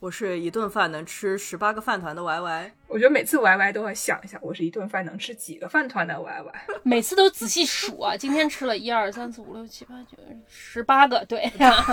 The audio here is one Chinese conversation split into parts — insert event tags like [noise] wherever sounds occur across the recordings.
我是一顿饭能吃十八个饭团的 Y Y。我觉得每次 Y Y 都要想一下，我是一顿饭能吃几个饭团的 Y Y。每次都仔细数啊，今天吃了一二三四五六七八九十八个，对呀。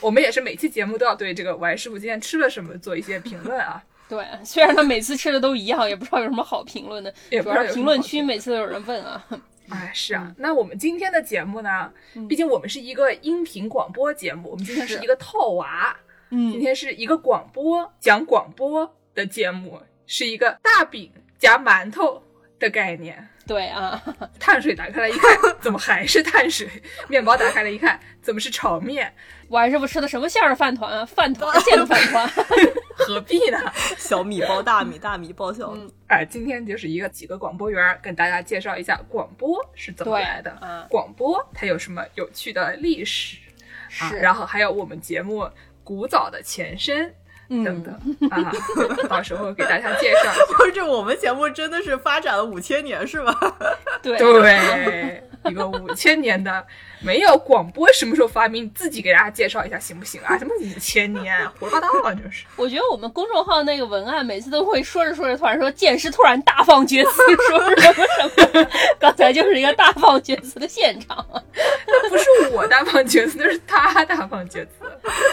我们也是每期节目都要对这个 Y 师傅今天吃了什么做一些评论啊。[laughs] 对，虽然他每次吃的都一样，也不知道有什么好评论的，也主要是评论区每次都有人问啊。[laughs] 哎，是啊，那我们今天的节目呢？毕竟我们是一个音频广播节目，我们今天是一个套娃。嗯，今天是一个广播讲广播的节目，是一个大饼夹馒头的概念。对啊，碳水打开来一看，怎么还是碳水？面包打开来一看，怎么是炒面？晚上不吃的什么馅儿的饭团啊？饭团 [laughs] 馅的饭团？何必呢？小米包大米，大米包小米。哎，今天就是一个几个广播员跟大家介绍一下广播是怎么来的，广播它有什么有趣的历史啊？然后还有我们节目。古早的前身等等啊，到时候给大家介绍。[laughs] 或者我们节目真的是发展了五千年是吧？对 [laughs] 对，一个五千年的。没有广播什么时候发明？你自己给大家介绍一下行不行啊？什么五千年，胡说八道啊！就是。我觉得我们公众号那个文案每次都会说着说着，突然说剑师突然大放厥词，说什么什么。刚才就是一个大放厥词的现场。[laughs] 那不是我大放厥词，那是他大放厥词。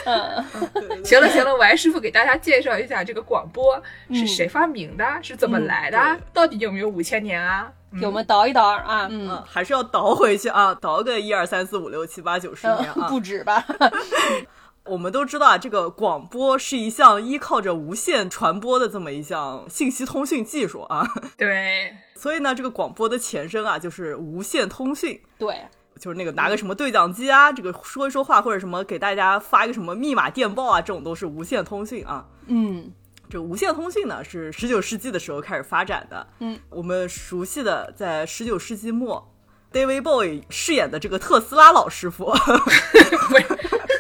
嗯，行了行了，王师傅给大家介绍一下这个广播是谁发明的，是怎么来的，到底有没有五千年啊？给我们倒一倒啊，嗯，还是要倒回去啊，[laughs] 倒个一二三四五六七八九十年啊，[laughs] 不止吧？[laughs] 我们都知道啊，这个广播是一项依靠着无线传播的这么一项信息通讯技术啊。对，所以呢，这个广播的前身啊，就是无线通讯。对，就是那个拿个什么对讲机啊，这个说一说话，或者什么给大家发一个什么密码电报啊，这种都是无线通讯啊。嗯。这无线通信呢，是十九世纪的时候开始发展的。嗯，我们熟悉的在十九世纪末，David Bowie 饰演的这个特斯拉老师傅 [laughs] [laughs]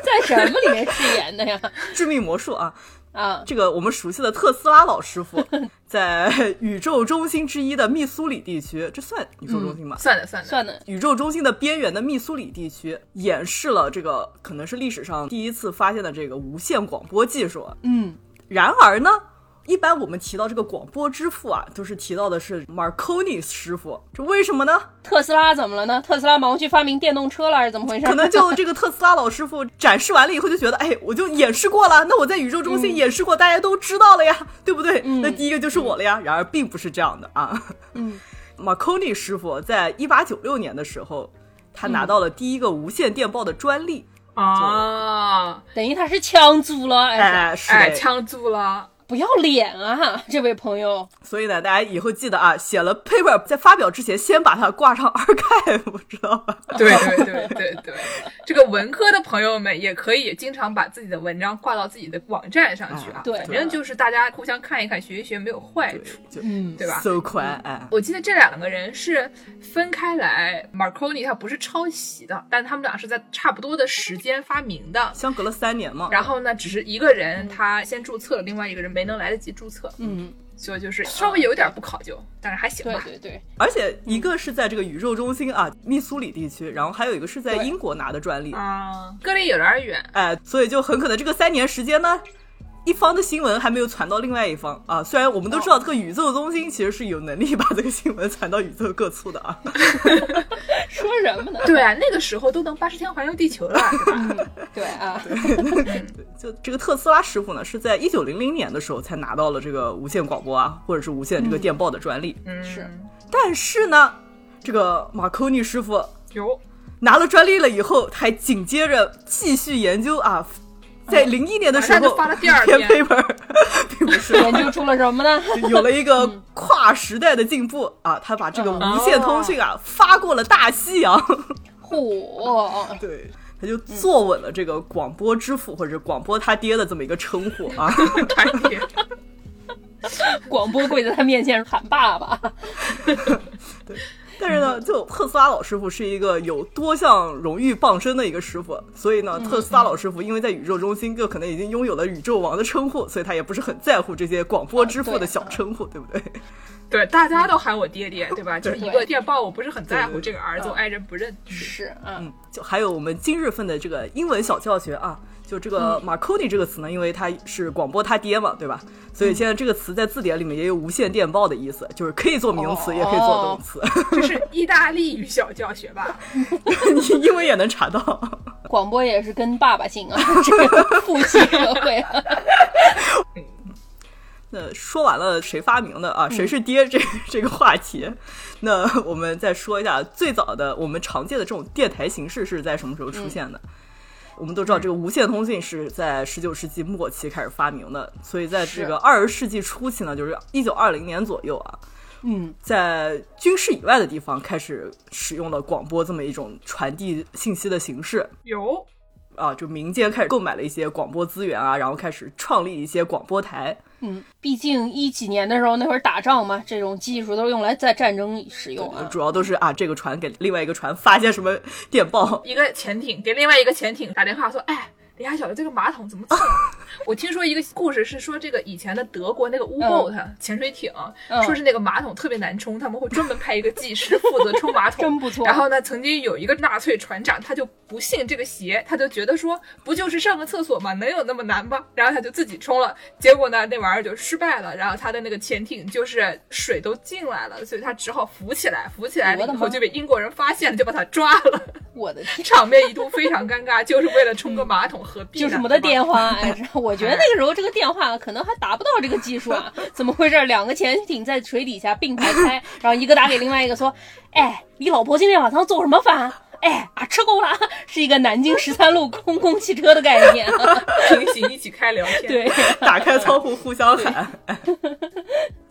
在什么里面饰演的呀？致命魔术啊啊！这个我们熟悉的特斯拉老师傅，[laughs] 在宇宙中心之一的密苏里地区，这算宇宙中心吗？算的，算的，算的。宇宙中心的边缘的密苏里地区，演示了这个可能是历史上第一次发现的这个无线广播技术。嗯。然而呢，一般我们提到这个广播之父啊，都是提到的是 Marconi 师傅，这为什么呢？特斯拉怎么了呢？特斯拉忙去发明电动车了，还是怎么回事？可能就这个特斯拉老师傅展示完了以后，就觉得，哎，我就演示过了，那我在宇宙中心演示过，大家都知道了呀，对不对？那第一个就是我了呀。然而并不是这样的啊。嗯，Marconi 师傅在一八九六年的时候，他拿到了第一个无线电报的专利。啊，等于他是抢租了，哎，是抢租了，不要脸啊，[laughs] 这位朋友。所以呢，大家以后记得啊，写了 paper 在发表之前，先把它挂上 archive，[laughs] 知道吧？对对对对对，这个文科的朋友们也可以经常把自己的文章挂到自己的网站上去啊。对，反正就是大家互相看一看，学一学，没有坏处，嗯，对吧？so 快，哎，我记得这两个人是分开来，Marconi 他不是抄袭的，但他们俩是在差不多的时间发明的，相隔了三年嘛。然后呢，只是一个人他先注册了，另外一个人没能来得及注册，嗯。所以就是稍微有点不考究，但是还行吧。对对对，而且一个是在这个宇宙中心啊，密苏里地区，然后还有一个是在英国拿的专利啊，隔离有点远。哎，所以就很可能这个三年时间呢。一方的新闻还没有传到另外一方啊！虽然我们都知道这个宇宙中心其实是有能力把这个新闻传到宇宙各处的啊。说什么呢？对啊，那个时候都能八十天环游地球了，对啊。就这个特斯拉师傅呢，是在一九零零年的时候才拿到了这个无线广播啊，或者是无线这个电报的专利。嗯，是。但是呢，这个马科尼师傅有拿了专利了以后，还紧接着继续研究啊。在零一年的时候，发了第二篇 paper，[laughs] 并不是研究出了什么呢？[laughs] 有了一个跨时代的进步啊！他把这个无线通讯啊发过了大西洋，[laughs] 嚯！对，他就坐稳了这个广播之父或者广播他爹的这么一个称呼啊！他爹，广播跪在他面前喊爸爸。对。[laughs] 但是呢，就特斯拉老师傅是一个有多项荣誉傍身的一个师傅，所以呢，特斯拉老师傅因为在宇宙中心就可能已经拥有了宇宙王的称呼，所以他也不是很在乎这些广播之父的小称呼，对不对？[laughs] 对，大家都喊我爹爹，对吧？就是一个电报，我不是很在乎这个儿子，爱人不认。是，嗯，就还有我们今日份的这个英文小教学啊。就这个 Marconi 这个词呢，因为它是广播他爹嘛，对吧？所以现在这个词在字典里面也有无线电报的意思，就是可以做名词，也可以做动词。这是意大利语小教学吧？[laughs] 你英文也能查到。广播也是跟爸爸姓啊，[laughs] 这个父系社会。[laughs] 那说完了谁发明的啊，谁是爹这这个话题，那我们再说一下最早的我们常见的这种电台形式是在什么时候出现的？我们都知道，这个无线通信是在十九世纪末期开始发明的，所以在这个二十世纪初期呢，就是一九二零年左右啊，嗯，在军事以外的地方开始使用了广播这么一种传递信息的形式。有。啊，就民间开始购买了一些广播资源啊，然后开始创立一些广播台。嗯，毕竟一几年的时候，那会儿打仗嘛，这种技术都是用来在战争使用啊。主要都是啊，这个船给另外一个船发些什么电报，一个潜艇给另外一个潜艇打电话说，哎。李亚晓得这个马桶怎么冲？[laughs] 我听说一个故事是说，这个以前的德国那个 U-boat 潜水艇，说是那个马桶特别难冲，他们会专门派一个技师负责冲马 [laughs] 桶。真不错。然后呢，曾经有一个纳粹船长，他就不信这个邪，他就觉得说，不就是上个厕所吗？能有那么难吗？然后他就自己冲了，结果呢，那玩意儿就失败了。然后他的那个潜艇就是水都进来了，所以他只好浮起来，浮起来了以后就被英国人发现了，就把他抓了。我的天！场面一度非常尴尬，就是为了冲个马桶。何必？就什么的电话，哎，[laughs] 我觉得那个时候这个电话可能还达不到这个技术啊？[laughs] 怎么回事？两个潜艇在水底下并排开，然后一个打给另外一个说：“哎，你老婆今天晚上做什么饭？哎，啊，吃够了。”是一个南京十三路公共汽车的概念，[laughs] 平行一起开聊天，对，打开窗户互相喊。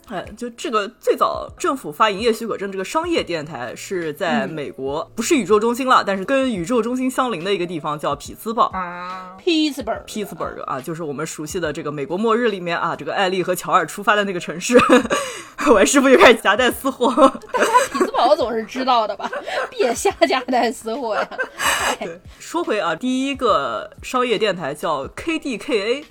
哎，就这个最早政府发营业许可证，这个商业电台是在美国，不是宇宙中心了，但是跟宇宙中心相邻的一个地方叫匹兹堡啊，Pittsburgh，Pittsburgh 啊，就是我们熟悉的这个美国末日里面啊，这个艾丽和乔尔出发的那个城市。[laughs] 我师傅又开始夹带私货，大家匹兹堡总是知道的吧？[laughs] 别瞎夹带私货呀。[laughs] 对，说回啊，第一个商业电台叫 KDKA，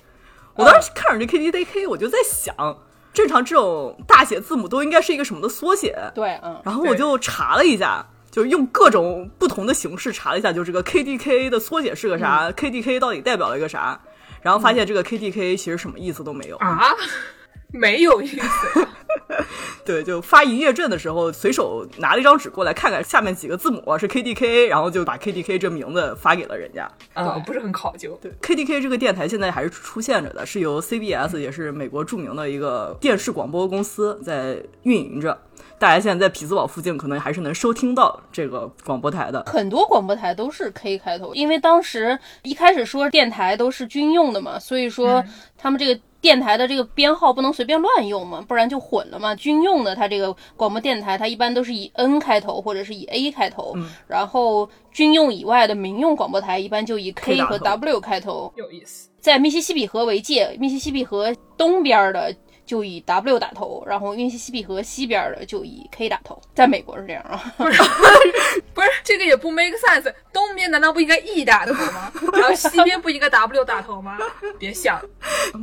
我当时看着这 KDKA，我就在想。正常这种大写字母都应该是一个什么的缩写？对，嗯。然后我就查了一下，就用各种不同的形式查了一下，就这个 KDK 的缩写是个啥？KDK 到底代表了一个啥？然后发现这个 KDK 其实什么意思都没有啊。没有意思，[laughs] 对，就发营业证的时候，随手拿了一张纸过来，看看下面几个字母是 K D K，然后就把 K D K 这名字发给了人家，啊，不是很考究。对，K D K 这个电台现在还是出现着的，是由 C B S，也是美国著名的一个电视广播公司在运营着。大家现在在匹兹堡附近，可能还是能收听到这个广播台的。很多广播台都是 K 开头，因为当时一开始说电台都是军用的嘛，所以说他们这个。电台的这个编号不能随便乱用嘛，不然就混了嘛。军用的它这个广播电台，它一般都是以 N 开头或者是以 A 开头，然后军用以外的民用广播台一般就以 K 和 W 开头。有意思，在密西西比河为界，密西西比河东边的。就以 W 打头，然后密西西比河西边的就以 K 打头，在美国是这样啊？不是，[laughs] 不是，这个也不 make sense。东边难道不应该 E 打头吗？[laughs] 然后西边不应该 W 打头吗？别想，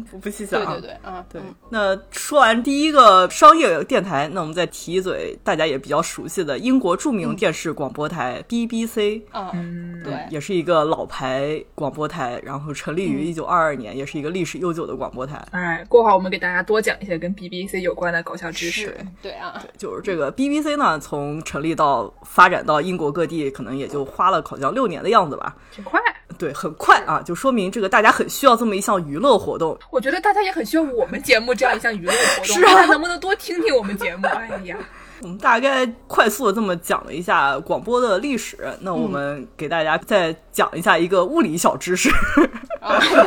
不不细想。对对对，啊对。那说完第一个商业电台，那我们再提一嘴大家也比较熟悉的英国著名电视广播台 BBC 嗯，对，也是一个老牌广播台，然后成立于一九二二年，也是一个历史悠久的广播台。哎，过会儿我们给大家多讲。一些跟 BBC 有关的搞笑知识。对啊，对，就是这个 BBC 呢，从成立到发展到英国各地，可能也就花了好像六年的样子吧，挺快。对，很快啊，就说明这个大家很需要这么一项娱乐活动。我觉得大家也很需要我们节目这样一项娱乐活动。[laughs] 是啊，能不能多听听我们节目？哎呀，[laughs] 我们大概快速的这么讲了一下广播的历史，那我们给大家再讲一下一个物理小知识。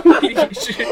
物理知识。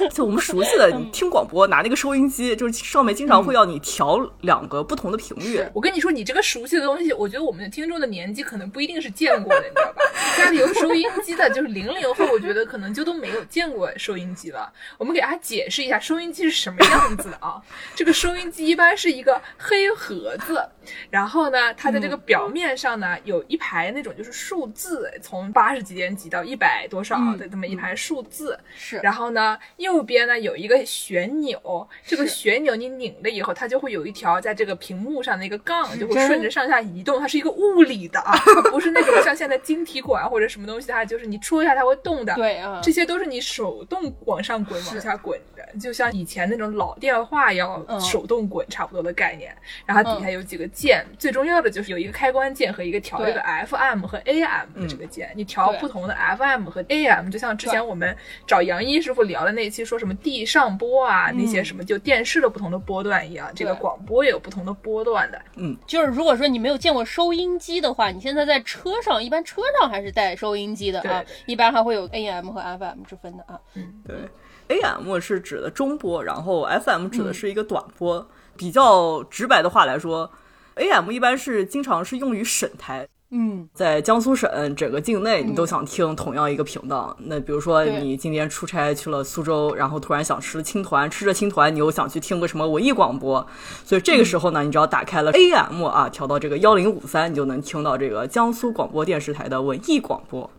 [laughs] 就我们熟悉的，你听广播拿那个收音机，就是上面经常会要你调两个不同的频率。我跟你说，你这个熟悉的东西，我觉得我们的听众的年纪可能不一定是见过的，你知道吧？家里有收音机的，就是零零后，我觉得可能就都没有见过收音机了。我们给大家解释一下收音机是什么样子的啊？这个收音机一般是一个黑盒子，然后呢，它的这个表面上呢，有一排那种就是数字，从八十几点几到一百多少的这么一排数字。是。然后呢，右边呢有一个旋钮，这个旋钮你拧了以后，它就会有一条在这个屏幕上的一个杠，就会顺着上下移动。它是一个物理的啊，[laughs] 它不是那种像现在晶体管或者什么东西，它就是你戳一下它会动的。对啊，这些都是你手动往上滚、往下滚的，就像以前那种老电话要手动滚差不多的概念。然后底下有几个键，最重要的就是有一个开关键和一个调这个 FM 和 AM 的这个键。你调不同的 FM 和 AM，就像之前我们找杨一师傅聊的那期，说什么地上波啊，那些什么就电视的不同的波段一样，这个广播也有不同的波段的。嗯，就是如果说你没有见过收音机的话，你现在在车上，一般车上还是带收音机的啊，一般还会有 AM 和 FM 之分的啊。嗯，对，AM 是指的中波，然后 FM 指的是一个短波。比较直白的话来说，AM 一般是经常是用于省台。嗯，在江苏省整个境内，你都想听同样一个频道。那比如说你今天出差去了苏州，然后突然想吃青团，吃着青团，你又想去听个什么文艺广播，所以这个时候呢，你只要打开了 AM 啊，调到这个幺零五三，你就能听到这个江苏广播电视台的文艺广播。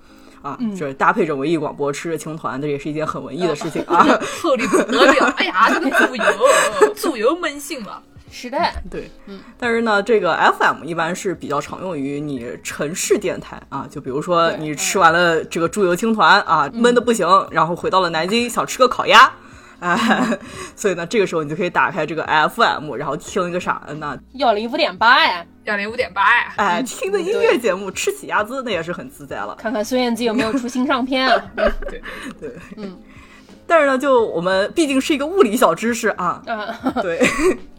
啊，就是搭配着文艺广播，吃着青团，这也是一件很文艺的事情啊。[laughs] 厚礼不得了，哎呀，这个猪油，猪油焖性了。是的，对，嗯。但是呢，这个 FM 一般是比较常用于你城市电台啊，就比如说你吃完了这个猪油青团啊，闷的不行，然后回到了南京，想吃个烤鸭。哎，[laughs] 所以呢，这个时候你就可以打开这个 FM，然后听一个啥呢？幺零五点八呀，幺零五点八呀，哎，听的音乐节目，吃起鸭子那也是很自在了。看看孙燕姿有没有出新唱片啊？[laughs] 对对，嗯。但是呢，就我们毕竟是一个物理小知识啊，[laughs] [laughs] 对，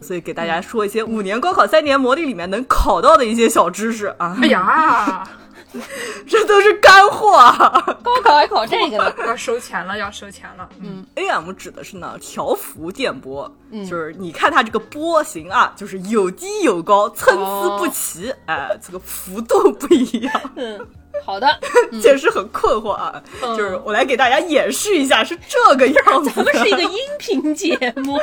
所以给大家说一些五年高考三年模拟里面能考到的一些小知识啊。哎呀。[laughs] 这都是干货，啊高考还考这个呢？要收钱了，要收钱了。嗯，AM 指的是呢调幅电波，就是你看它这个波形啊，就是有低有高，参差不齐，哎，这个幅度不一样。嗯。好的，[laughs] 解释很困惑啊，就是我来给大家演示一下，是这个样子。咱们是一个音频节目，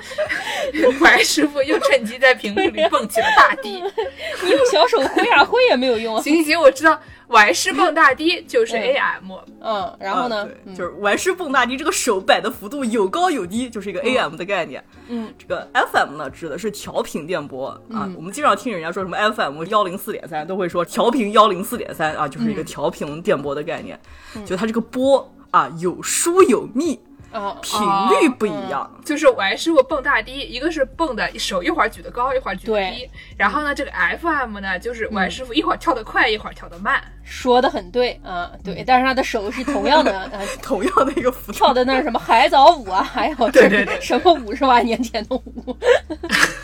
[laughs] 白师傅又趁机在屏幕里蹦起了大地，[laughs] 你用小手挥啊挥也没有用。行行行，我知道。玩师蹦大低就是 AM，嗯，然后呢，就是玩师蹦大低，这个手摆的幅度有高有低，就是一个 AM 的概念。嗯，这个 FM 呢，指的是调频电波啊。我们经常听人家说什么 FM 幺零四点三，都会说调频幺零四点三啊，就是一个调频电波的概念。就它这个波啊，有疏有密。啊，频率不一样，就是我师傅蹦大低，一个是蹦的手一会儿举得高，一会儿举得低。然后呢，这个 FM 呢，就是我师傅一会儿跳得快，一会儿跳得慢。说的很对嗯，对，但是他的手是同样的，[laughs] 呃，同样的一个幅度跳的那是什么海藻舞啊，还有对对对，什么五十万年前的舞。[laughs]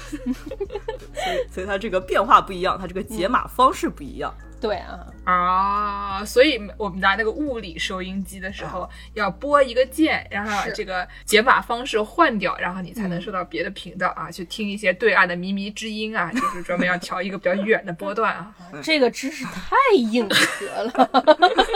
所以，所以它这个变化不一样，它这个解码方式不一样。对啊啊，所以我们拿那个物理收音机的时候，要拨一个键，然后这个解码方式换掉，然后你才能收到别的频道啊，去听一些对岸的靡靡之音啊，[laughs] 就是专门要调一个比较远的波段啊。[laughs] 这个知识太硬核了。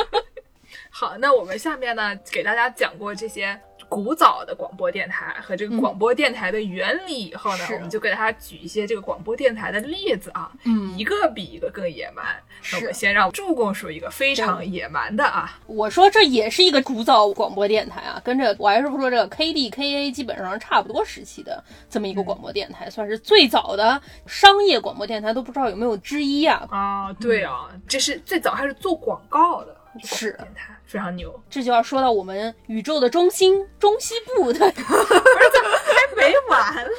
[laughs] 好，那我们下面呢，给大家讲过这些。古早的广播电台和这个广播电台的原理以后呢，我们就给大家举一些这个广播电台的例子啊，嗯，一个比一个更野蛮。那我们先让助攻说一个非常野蛮的啊，我说这也是一个古早广播电台啊，跟着我还是不说这个 KDKA 基本上差不多时期的这么一个广播电台，算是最早的商业广播电台，都不知道有没有之一啊？啊，对啊，这是最早还是做广告的。是非常牛，这就要说到我们宇宙的中心中西部的，[laughs] 还没完了。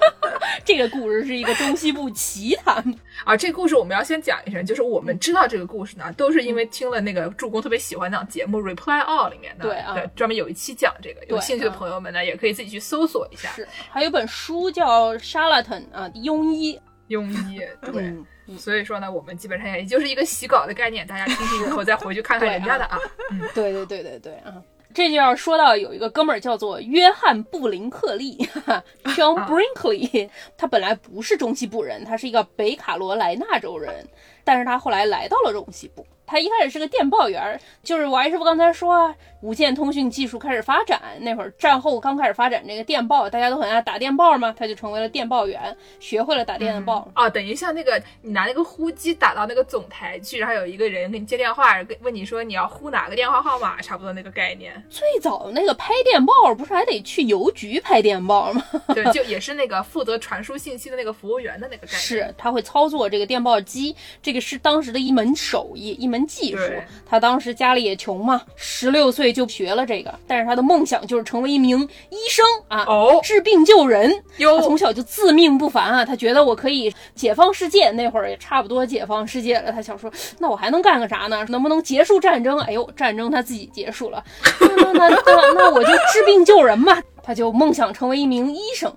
[laughs] 这个故事是一个中西部奇谈啊！这故事我们要先讲一声，就是我们知道这个故事呢，都是因为听了那个助攻特别喜欢那档节目《Reply All》里面的，对啊，专门有一期讲这个，有兴趣的朋友们呢，也可以自己去搜索一下。是，还有本书叫《Charlatan》啊，庸医，庸医，[laughs] 对。所以说呢，我们基本上也就是一个洗稿的概念，大家听听以后再回去看看人家的啊。嗯，[laughs] 对对对对对啊，这就要说到有一个哥们儿叫做约翰布林克利 [laughs] （John Brinkley），他本来不是中西部人，他是一个北卡罗来纳州人。但是他后来来到了中西部。他一开始是个电报员，就是王师傅刚才说，无线通讯技术开始发展那会儿，战后刚开始发展这个电报，大家都很爱打电报嘛，他就成为了电报员，学会了打电报。哦，等于像那个你拿那个呼机打到那个总台去，然后有一个人给你接电话，跟问你说你要呼哪个电话号码，差不多那个概念。最早那个拍电报不是还得去邮局拍电报吗？[laughs] 对，就也是那个负责传输信息的那个服务员的那个概念。是，他会操作这个电报机，这个是当时的一门手艺，一门。技术，他当时家里也穷嘛，十六岁就学了这个，但是他的梦想就是成为一名医生啊，哦，治病救人。他从小就自命不凡啊，他觉得我可以解放世界，那会儿也差不多解放世界了。他想说，那我还能干个啥呢？能不能结束战争？哎呦，战争他自己结束了，那那那那我就治病救人嘛。他就梦想成为一名医生。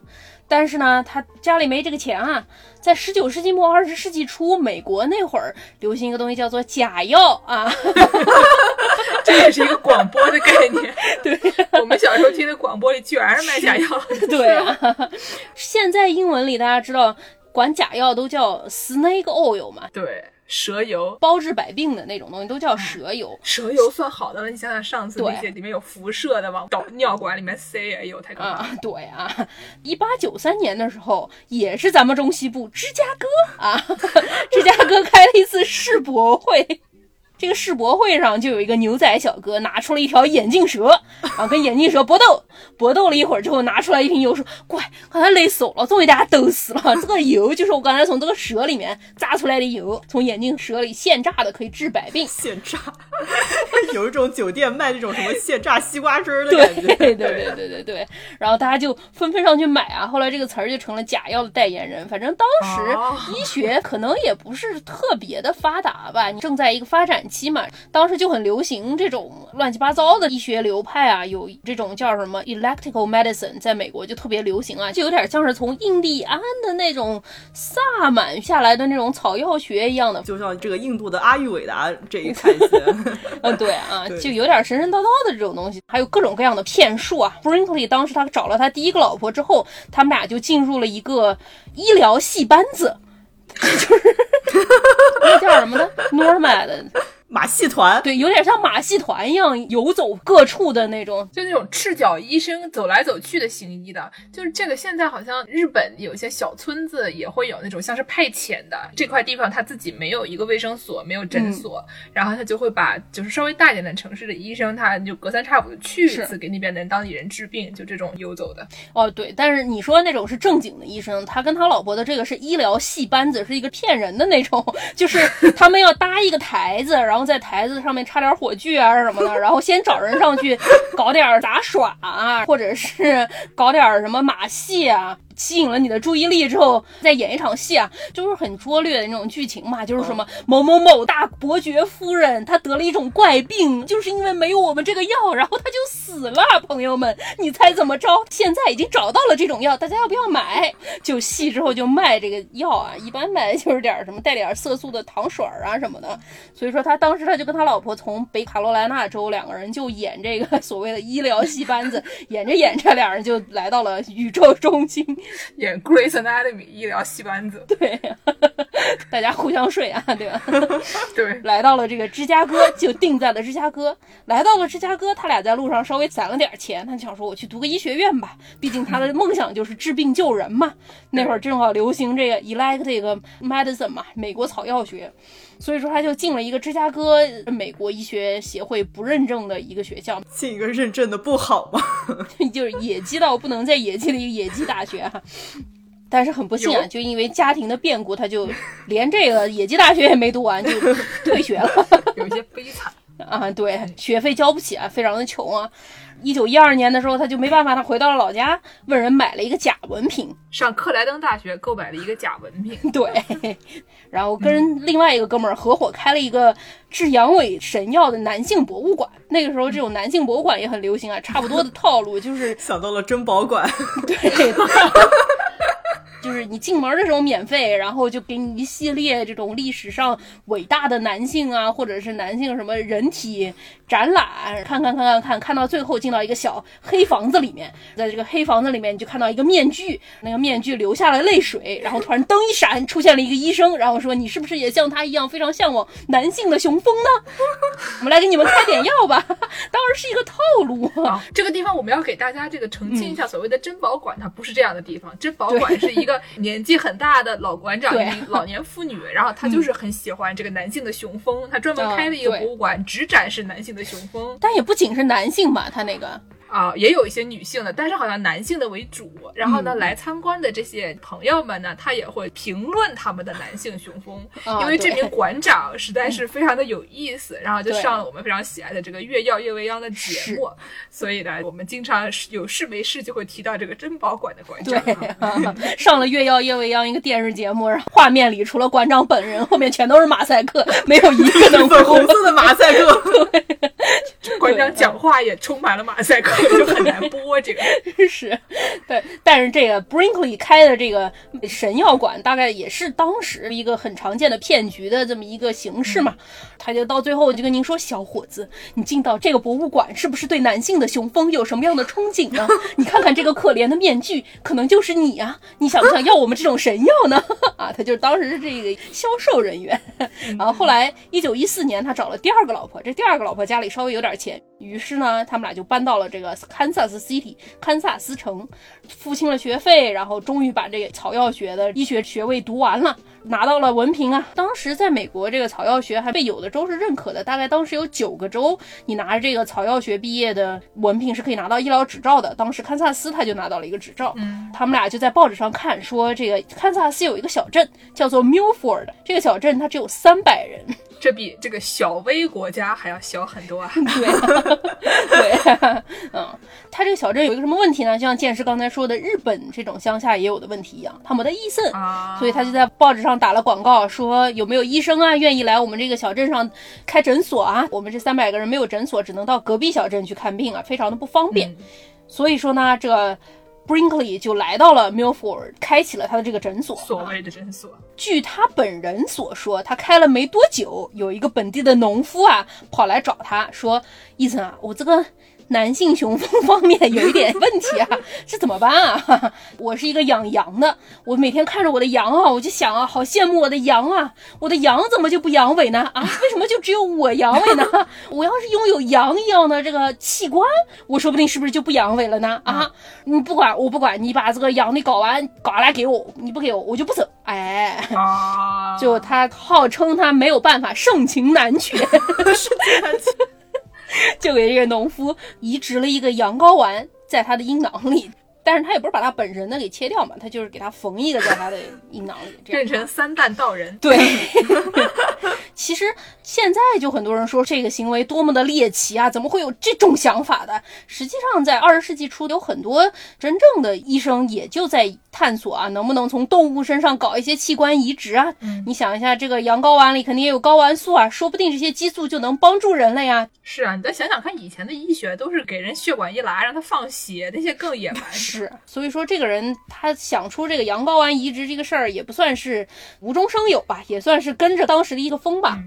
但是呢，他家里没这个钱啊。在十九世纪末二十世纪初，美国那会儿流行一个东西叫做假药啊，[laughs] 这也是一个广播的概念。[laughs] 对，我们小时候听的广播里全是卖假药。[laughs] 对啊，现在英文里大家知道管假药都叫 snake oil 嘛。对。蛇油包治百病的那种东西都叫蛇油，蛇油算好的了。你想想上次那些里面有辐射的往导尿管里面塞，哎呦太可怕了。对啊，一八九三年的时候，也是咱们中西部芝加哥啊，[laughs] 芝加哥开了一次世博会。这个世博会上就有一个牛仔小哥拿出了一条眼镜蛇，啊，跟眼镜蛇搏斗，搏斗了一会儿之后拿出来一瓶油，说：“乖，刚才累死了，终于大家都死了。[laughs] 这个油就是我刚才从这个蛇里面榨出来的油，从眼镜蛇里现榨的，可以治百病。现榨，[laughs] 有一种酒店卖那种什么现榨西瓜汁儿的感觉。对对对对对对。然后大家就纷纷上去买啊，后来这个词儿就成了假药的代言人。反正当时医学可能也不是特别的发达吧，你正在一个发展。期嘛，当时就很流行这种乱七八糟的医学流派啊，有这种叫什么 electrical medicine，在美国就特别流行啊，就有点像是从印第安的那种萨满下来的那种草药学一样的，就像这个印度的阿育伟达这一派系。嗯，对啊，就有点神神叨叨的这种东西，还有各种各样的骗术啊。Brinkley 当时他找了他第一个老婆之后，他们俩就进入了一个医疗戏班子，[laughs] 就是那叫什么呢？Normal。马戏团，对，有点像马戏团一样游走各处的那种，就那种赤脚医生走来走去的行医的，就是这个。现在好像日本有些小村子也会有那种像是派遣的，这块地方他自己没有一个卫生所，没有诊所，然后他就会把就是稍微大一点的城市的医生，他就隔三差五的去一次，给那边的人当地人治病，就这种游走的。哦，对，但是你说那种是正经的医生，他跟他老婆的这个是医疗戏班子，是一个骗人的那种，[laughs] 就是他们要搭一个台子，然后。在台子上面插点火炬啊什么的，然后先找人上去搞点杂耍啊，或者是搞点什么马戏啊。吸引了你的注意力之后，再演一场戏啊，就是很拙劣的那种剧情嘛，就是什么某某某大伯爵夫人，她得了一种怪病，就是因为没有我们这个药，然后她就死了。朋友们，你猜怎么着？现在已经找到了这种药，大家要不要买？就戏之后就卖这个药啊，一般卖就是点什么带点色素的糖水儿啊什么的。所以说他当时他就跟他老婆从北卡罗来纳州两个人就演这个所谓的医疗戏班子，演着演着，两人就来到了宇宙中心。[laughs] 演 Grace Anatomy 医疗戏班子，对，大家互相睡啊，对吧？[laughs] 对，来到了这个芝加哥，就定在了芝加哥。来到了芝加哥，他俩在路上稍微攒了点钱，他想说我去读个医学院吧，毕竟他的梦想就是治病救人嘛。那会儿正好流行这个 electric medicine 嘛，美国草药学。所以说他就进了一个芝加哥美国医学协会不认证的一个学校，进一个认证的不好吗？[laughs] 就是野鸡到不能再野鸡的一个野鸡大学啊。[laughs] 但是很不幸啊，就因为家庭的变故，他就连这个野鸡大学也没读完就退学了，[laughs] 有些悲惨 [laughs] 啊。对，学费交不起啊，非常的穷啊。一九一二年的时候，他就没办法，他回到了老家，问人买了一个假文凭，上克莱登大学购买了一个假文凭。[laughs] 对，然后跟另外一个哥们儿合伙开了一个治阳痿神药的男性博物馆。那个时候，这种男性博物馆也很流行啊，差不多的套路就是 [laughs] 想到了珍宝馆。[laughs] 对。就是你进门的时候免费，然后就给你一系列这种历史上伟大的男性啊，或者是男性什么人体展览，看看看看看，看到最后进到一个小黑房子里面，在这个黑房子里面，你就看到一个面具，那个面具流下了泪水，然后突然灯一闪，出现了一个医生，然后说你是不是也像他一样非常向往男性的雄风呢？[laughs] 我们来给你们开点药吧，当然是一个套路啊。这个地方我们要给大家这个澄清一下，所谓的珍宝馆它不是这样的地方，珍宝馆是一个。[laughs] 年纪很大的老馆长，老年妇女，然后她就是很喜欢这个男性的雄风，她专门开了一个博物馆，只展示男性的雄风。但也不仅是男性吧，他那个。啊，也有一些女性的，但是好像男性的为主。然后呢，来参观的这些朋友们呢，他也会评论他们的男性雄风，因为这名馆长实在是非常的有意思，然后就上了我们非常喜爱的这个《越药越未央》的节目。所以呢，我们经常有事没事就会提到这个珍宝馆的馆长。[laughs] 对，[laughs] 上了《越药越未央》一个电视节目，然后画面里除了馆长本人，后面全都是马赛克，没有一个能粉红色的马赛克。[laughs] 馆长讲话也充满了马赛克。就很难播这个，[laughs] 是，对，但是这个 Brinkley 开的这个神药馆，大概也是当时一个很常见的骗局的这么一个形式嘛。他就到最后就跟您说，小伙子，你进到这个博物馆，是不是对男性的雄风有什么样的憧憬呢？[laughs] 你看看这个可怜的面具，可能就是你啊。你想不想要我们这种神药呢？[laughs] 啊，他就是当时是这个销售人员。然后后来一九一四年，他找了第二个老婆，这第二个老婆家里稍微有点钱，于是呢，他们俩就搬到了这个。堪萨斯 City，堪萨斯城，付清了学费，然后终于把这个草药学的医学学位读完了，拿到了文凭啊。当时在美国，这个草药学还被有的州是认可的，大概当时有九个州，你拿着这个草药学毕业的文凭是可以拿到医疗执照的。当时堪萨斯他就拿到了一个执照，嗯他们俩就在报纸上看说，这个堪萨斯有一个小镇叫做 Milford，这个小镇它只有三百人。这比这个小微国家还要小很多啊！[laughs] 对，对，嗯，他这个小镇有一个什么问题呢？就像剑师刚才说的，日本这种乡下也有的问题一样，他没得医生，所以他就在报纸上打了广告，说有没有医生啊，愿意来我们这个小镇上开诊所啊？我们这三百个人没有诊所，只能到隔壁小镇去看病啊，非常的不方便。所以说呢，这。Brinkley 就来到了 Milford，开启了他的这个诊所。所谓的诊所，据他本人所说，他开了没多久，有一个本地的农夫啊，跑来找他说：“医生啊，我这个……”男性雄风方面有一点问题啊，这怎么办啊？[laughs] 我是一个养羊的，我每天看着我的羊啊，我就想啊，好羡慕我的羊啊，我的羊怎么就不阳痿呢？啊，为什么就只有我阳痿呢？[laughs] 我要是拥有羊一样的这个器官，我说不定是不是就不阳痿了呢？啊，你不管我不管你把这个羊的睾丸搞来给我，你不给我我就不走。哎，就他号称他没有办法盛情难却。[laughs] [laughs] 就给这个农夫移植了一个羊睾丸在他的阴囊里，但是他也不是把他本人的给切掉嘛，他就是给他缝一个在他的阴囊里，变成三弹道人。对，[laughs] 其实现在就很多人说这个行为多么的猎奇啊，怎么会有这种想法的？实际上，在二十世纪初，有很多真正的医生也就在。探索啊，能不能从动物身上搞一些器官移植啊？嗯你想一下，这个羊睾丸里肯定也有睾丸素啊，说不定这些激素就能帮助人类呀。是啊，你再想想看，以前的医学都是给人血管一拉，让他放血，那些更野蛮。是，所以说这个人他想出这个羊睾丸移植这个事儿，也不算是无中生有吧，也算是跟着当时的一个风吧。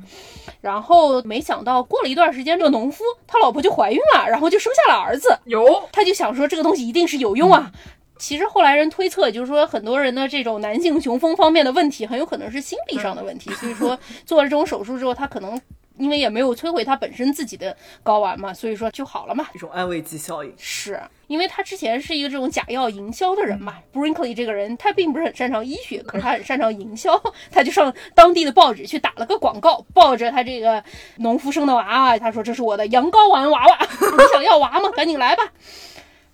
然后没想到过了一段时间，这个农夫他老婆就怀孕了，然后就生下了儿子。有，他就想说这个东西一定是有用啊。其实后来人推测，就是说很多人的这种男性雄风方面的问题，很有可能是心理上的问题。所以说做了这种手术之后，他可能因为也没有摧毁他本身自己的睾丸嘛，所以说就好了嘛。一种安慰剂效应。是因为他之前是一个这种假药营销的人嘛。Brinkley 这个人他并不是很擅长医学，可是他很擅长营销，他就上当地的报纸去打了个广告，抱着他这个农夫生的娃娃，他说这是我的羊睾丸娃娃，[laughs] 你想要娃吗？赶紧来吧。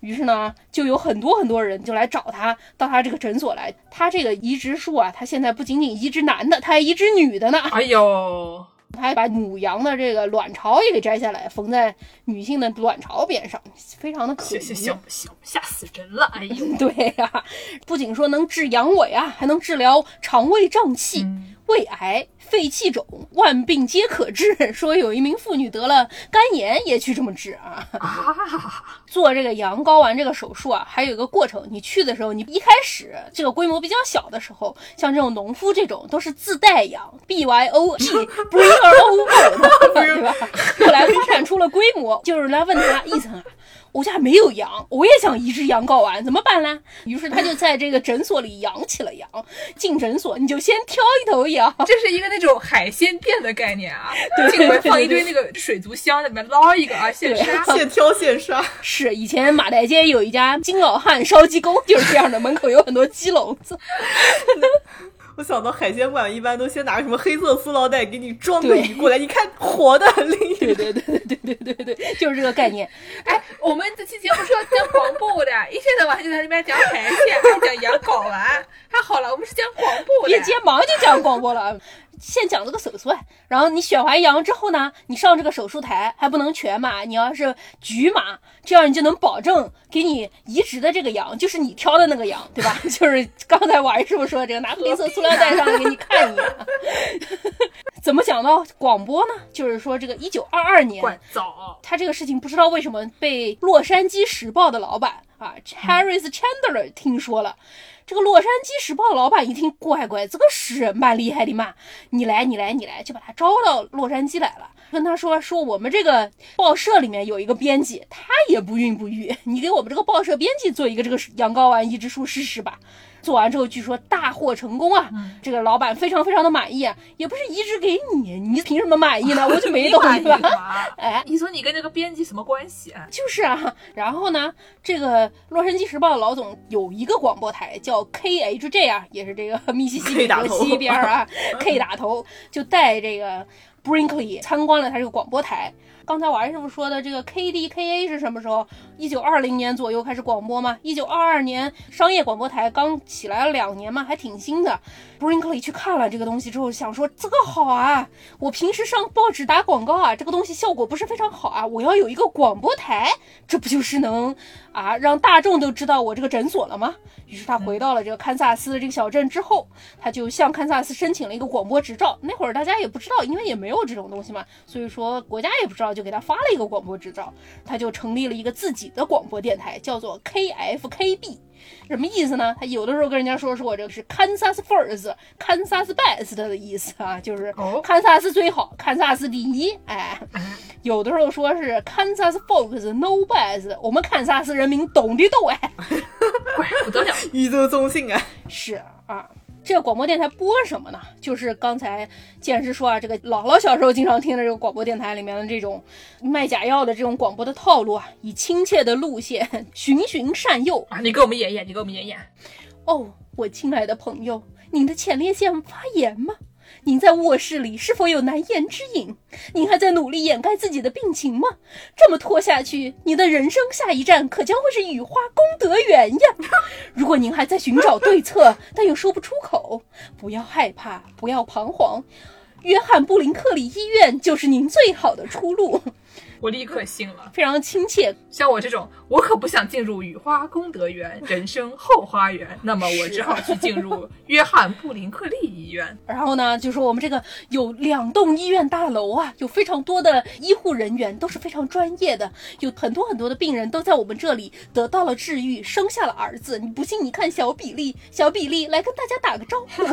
于是呢，就有很多很多人就来找他，到他这个诊所来。他这个移植术啊，他现在不仅仅移植男的，他还移植女的呢。哎呦，他还把母羊的这个卵巢也给摘下来，缝在女性的卵巢边上，非常的可行行行，吓死人了！哎呦，[laughs] 对呀，不仅说能治阳痿啊，还能治疗肠胃胀气。胃癌、肺气肿，万病皆可治。[laughs] 说有一名妇女得了肝炎，也去这么治啊。做这个羊睾丸这个手术啊，还有一个过程。你去的时候，你一开始这个规模比较小的时候，像这种农夫这种都是自带羊 （B Y O G Bring your own，对吧？[laughs] 后来发展出了规模，就是来问他 [laughs] 一层啊。我家没有羊，我也想一只羊睾丸，怎么办呢？于是他就 [laughs] 在这个诊所里养起了羊。进诊所你就先挑一头羊，这是一个那种海鲜店的概念啊。[laughs] 进门放一堆那个水族箱，里面捞一个啊，现杀，[laughs] 现挑现杀。是以前马代街有一家金老汉烧鸡公，就是这样的，门口有很多鸡笼子。我想到海鲜馆一般都先拿个什么黑色塑料袋给你装个鱼过来，你看活的，对对对对对对对对，就是这个概念。哎，我们这期节目是要讲广播的，一天到晚就在那边讲海鲜，还讲羊睾丸，还好了，我们是讲广播的，别接忙就讲广播了。先讲这个手术，然后你选完羊之后呢，你上这个手术台还不能全麻，你要是局麻，这样你就能保证给你移植的这个羊就是你挑的那个羊，[laughs] 对吧？[laughs] 就是刚才王师傅说的这个，拿黑色塑料袋上给你看一眼。怎么讲到广播呢？就是说这个一九二二年，早，他这个事情不知道为什么被《洛杉矶时报》的老板啊，Harris Chandler 听说了。这个《洛杉矶时报》的老板一听，乖乖，这个是蛮厉害的嘛！你来，你来，你来，就把他招到洛杉矶来了，跟他说说我们这个报社里面有一个编辑，他也不孕不育，你给我们这个报社编辑做一个这个羊羔丸移植术试试吧。做完之后，据说大获成功啊！这个老板非常非常的满意，也不是移植给你，你凭什么满意呢？[laughs] 我就没懂对吧？哎，你说你跟这个编辑什么关系啊？就是啊。然后呢，这个《洛杉矶时报》的老总有一个广播台叫 KHJ 啊，也是这个密西西比河西边啊，K 打头就带这个 Brinkley 参观了他这个广播台。刚才王师傅说的这个 KDKA 是什么时候？一九二零年左右开始广播嘛？一九二二年商业广播台刚起来了两年嘛，还挺新的。Brinkley 去看了这个东西之后，想说这个好啊，我平时上报纸打广告啊，这个东西效果不是非常好啊，我要有一个广播台，这不就是能啊让大众都知道我这个诊所了吗？于是他回到了这个堪萨斯的这个小镇之后，他就向堪萨斯申请了一个广播执照。那会儿大家也不知道，因为也没有这种东西嘛，所以说国家也不知道，就给他发了一个广播执照，他就成立了一个自己的广播电台，叫做 KFKB。什么意思呢？他有的时候跟人家说说我这个是 Kansas First，Kansas Best 的意思啊，就是堪萨斯最好，堪萨斯第一。哎，有的时候说是 Kansas Folks No Best，我们堪萨斯人民懂的都哎，怪不得了，宇宙中心啊，是啊。这个广播电台播什么呢？就是刚才剑师说啊，这个姥姥小时候经常听的这个广播电台里面的这种卖假药的这种广播的套路啊，以亲切的路线循循善诱啊。你给我们演演，你给我们演演。哦，我亲爱的朋友，您的前列腺发炎吗？您在卧室里是否有难言之隐？您还在努力掩盖自己的病情吗？这么拖下去，您的人生下一站可将会是雨花功德园呀！[laughs] 如果您还在寻找对策，但又说不出口，不要害怕，不要彷徨，约翰布林克里医院就是您最好的出路。我立刻信了，非常亲切。像我这种，我可不想进入雨花功德园，人生后花园。那么我只好去进入约翰布林克利医院。然后呢，就说我们这个有两栋医院大楼啊，有非常多的医护人员，都是非常专业的，有很多很多的病人都在我们这里得到了治愈，生下了儿子。你不信，你看小比利，小比利来跟大家打个招呼。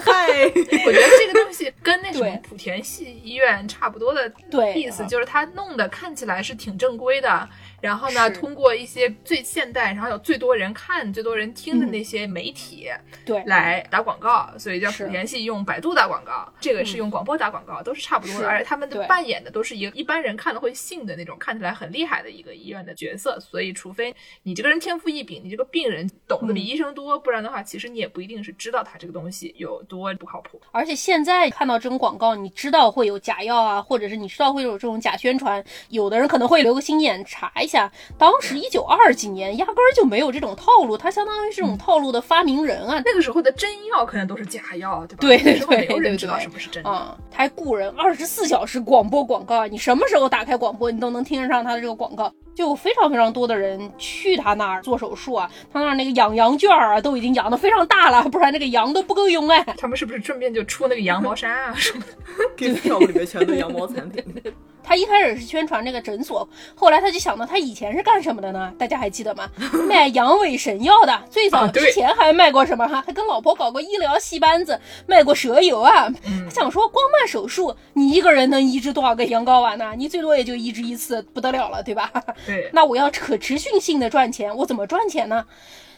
嗨，[laughs] 我觉得这个东西跟那种莆田系医院差不多的意思，就是他弄。的看起来是挺正规的。然后呢，通过一些最现代，然后有最多人看、最多人听的那些媒体，对，来打广告，所以叫莆田系用百度打广告，这个是用广播打广告，都是差不多的。而且他们的扮演的都是一个一般人看了会信的那种，看起来很厉害的一个医院的角色。所以，除非你这个人天赋异禀，你这个病人懂得比医生多，不然的话，其实你也不一定是知道他这个东西有多不靠谱。而且现在看到这种广告，你知道会有假药啊，或者是你知道会有这种假宣传，有的人可能会留个心眼查一。下，当时一九二几年，压根儿就没有这种套路，他相当于是这种套路的发明人啊。那个时候的真药可能都是假药，对吧？对对对，没有人知道什么是真的啊。他还雇人二十四小时广播广告，你什么时候打开广播，你都能听得上他的这个广告。就非常非常多的人去他那儿做手术啊，他那儿那个养羊圈啊都已经养的非常大了，不然那个羊都不够用哎。他们是不是顺便就出那个羊毛衫啊什么的？[laughs] 给票里面全都羊毛产品。[laughs] 他一开始是宣传这个诊所，后来他就想到他以前是干什么的呢？大家还记得吗？[laughs] 卖阳痿神药的。最早之前还卖过什么？哈，还跟老婆搞过医疗戏班子，卖过蛇油啊。他想说，光卖手术，你一个人能移植多少个羊睾丸呢？你最多也就移植一次，不得了了，对吧？对。[laughs] 那我要可持续性的赚钱，我怎么赚钱呢？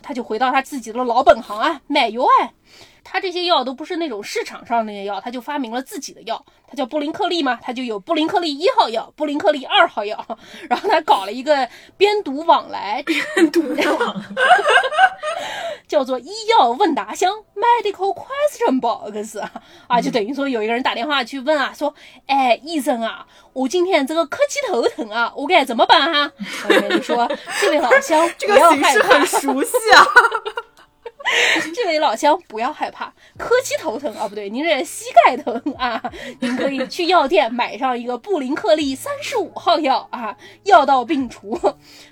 他就回到他自己的老本行啊，卖油啊。他这些药都不是那种市场上那些药，他就发明了自己的药，他叫布林克利嘛，他就有布林克利一号药、布林克利二号药，[laughs] 然后他搞了一个边读往来，边读网，叫做医药问答箱 （Medical Question Box） 啊，就等于说有一个人打电话去问啊，说，哎，医生啊，我今天这个咳气头疼啊，我该怎么办哈？然后就说，这位老乡，[laughs] 这个形式很熟悉啊。[laughs] [laughs] 这位老乡，不要害怕，磕膝头疼啊，不对，您这膝盖疼啊，您可以去药店买上一个布林克利三十五号药啊，药到病除。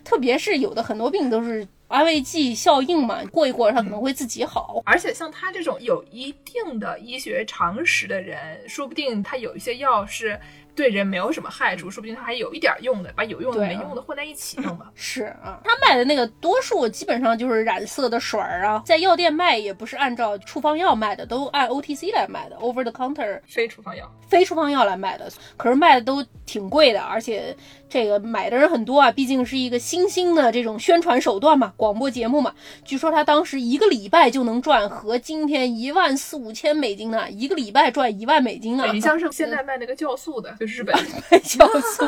特别是有的很多病都是安慰剂效应嘛，过一过它可能会自己好。而且像他这种有一定的医学常识的人，说不定他有一些药是。对人没有什么害处，说不定它还有一点用的，把有用的没用的混在一起用吧。是啊，他卖的那个多数基本上就是染色的水儿啊，在药店卖也不是按照处方药卖的，都按 OTC 来卖的，Over the Counter 非处方药，非处方药来卖的。可是卖的都挺贵的，而且这个买的人很多啊，毕竟是一个新兴的这种宣传手段嘛，广播节目嘛。据说他当时一个礼拜就能赚和今天一万四五千美金呢，一个礼拜赚一万美金呢。[laughs] 你像是现在卖那个酵素的。就日本卖 [laughs] 酵素，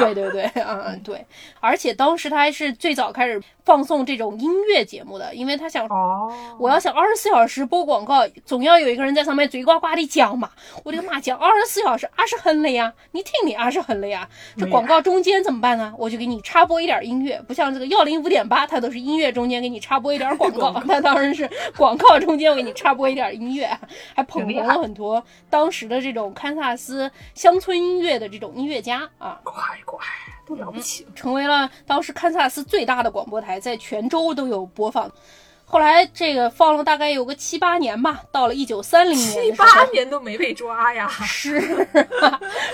对对对，嗯对，而且当时他还是最早开始放送这种音乐节目的，因为他想，哦，我要想二十四小时播广告，总要有一个人在上面嘴呱呱的讲嘛。我的个妈，讲二十四小时，啊是很累呀，你听你二十很累啊。这广告中间怎么办呢？我就给你插播一点音乐，不像这个幺零五点八，它都是音乐中间给你插播一点广告，它当然是广告中间我给你插播一点音乐，[laughs] 还捧红了很多当时的这种堪萨斯乡村。音乐的这种音乐家啊，乖乖都了不起，成为了当时堪萨斯最大的广播台，在全州都有播放。后来这个放了大概有个七八年吧，到了一九三零年，七八年都没被抓呀，是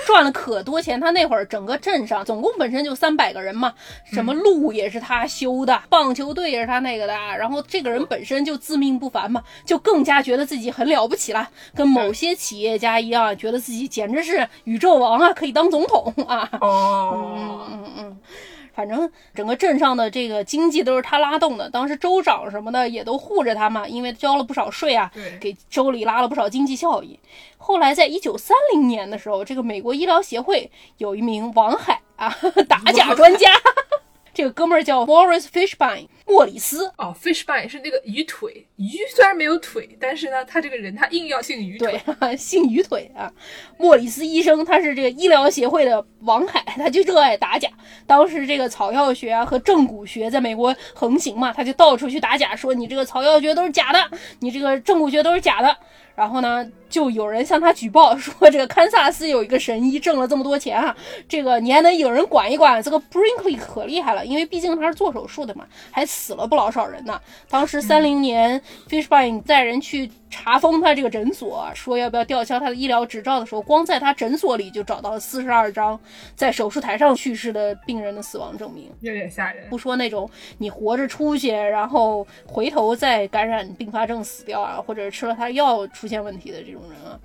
赚了可多钱。他那会儿整个镇上总共本身就三百个人嘛，什么路也是他修的，棒球队也是他那个的。然后这个人本身就自命不凡嘛，就更加觉得自己很了不起了，跟某些企业家一样，觉得自己简直是宇宙王啊，可以当总统啊。哦，嗯嗯嗯。反正整个镇上的这个经济都是他拉动的，当时州长什么的也都护着他嘛，因为交了不少税啊，给州里拉了不少经济效益。后来在一九三零年的时候，这个美国医疗协会有一名王海啊，[laughs] 打假专家。这个哥们儿叫 Morris Fishbein，莫里斯哦，Fishbein 是那个鱼腿鱼，虽然没有腿，但是呢，他这个人他硬要姓鱼腿，[laughs] 姓鱼腿啊。莫里斯医生他是这个医疗协会的王海，[laughs] 他就热爱打假。当时这个草药学啊和正骨学在美国横行嘛，他就到处去打假，说你这个草药学都是假的，你这个正骨学都是假的。然后呢，就有人向他举报 [laughs] 说，这个堪萨斯有一个神医挣了这么多钱啊，这个你还能有人管一管？这个 Brinkley 可厉害了，因为毕竟他是做手术的嘛，还死了不老少人呢。当时三零年，Fishbein 带人去。查封他这个诊所，说要不要吊销他的医疗执照的时候，光在他诊所里就找到了四十二张在手术台上去世的病人的死亡证明，有点吓人。不说那种你活着出去，然后回头再感染并发症死掉啊，或者吃了他药出现问题的这种人啊。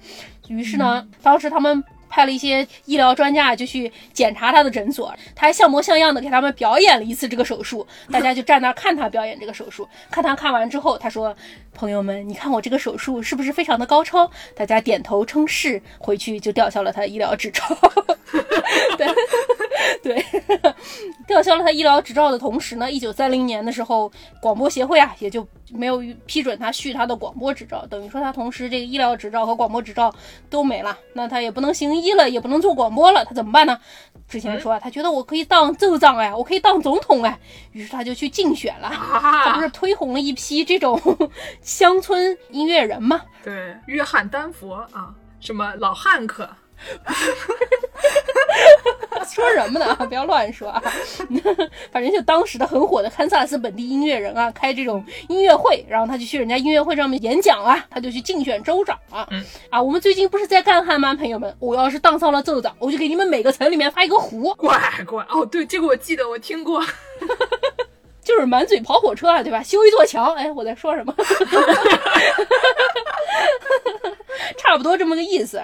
于是呢，当时他们。派了一些医疗专家就去检查他的诊所，他还像模像样的给他们表演了一次这个手术，大家就站那看他表演这个手术。看他看完之后，他说：“朋友们，你看我这个手术是不是非常的高超？”大家点头称是，回去就吊销了他的医疗执照。[laughs] 对，[laughs] 对，吊销了他医疗执照的同时呢，一九三零年的时候，广播协会啊也就没有批准他续他的广播执照，等于说他同时这个医疗执照和广播执照都没了，那他也不能行医了，也不能做广播了，他怎么办呢？之前说啊，他觉得我可以当州长哎，我可以当总统哎，于是他就去竞选了，他不是推红了一批这种 [laughs] 乡村音乐人吗？对，约翰丹佛啊，什么老汉克。[laughs] 说什么呢？不要乱说啊！[laughs] 反正就当时的很火的堪萨斯本地音乐人啊，开这种音乐会，然后他就去人家音乐会上面演讲啊，他就去竞选州长啊。嗯啊，我们最近不是在干旱吗，朋友们？我要是当上了州长，我就给你们每个城里面发一个湖。乖乖哦，对，这个我记得，我听过，[laughs] 就是满嘴跑火车啊，对吧？修一座桥，哎，我在说什么？差不多这么个意思。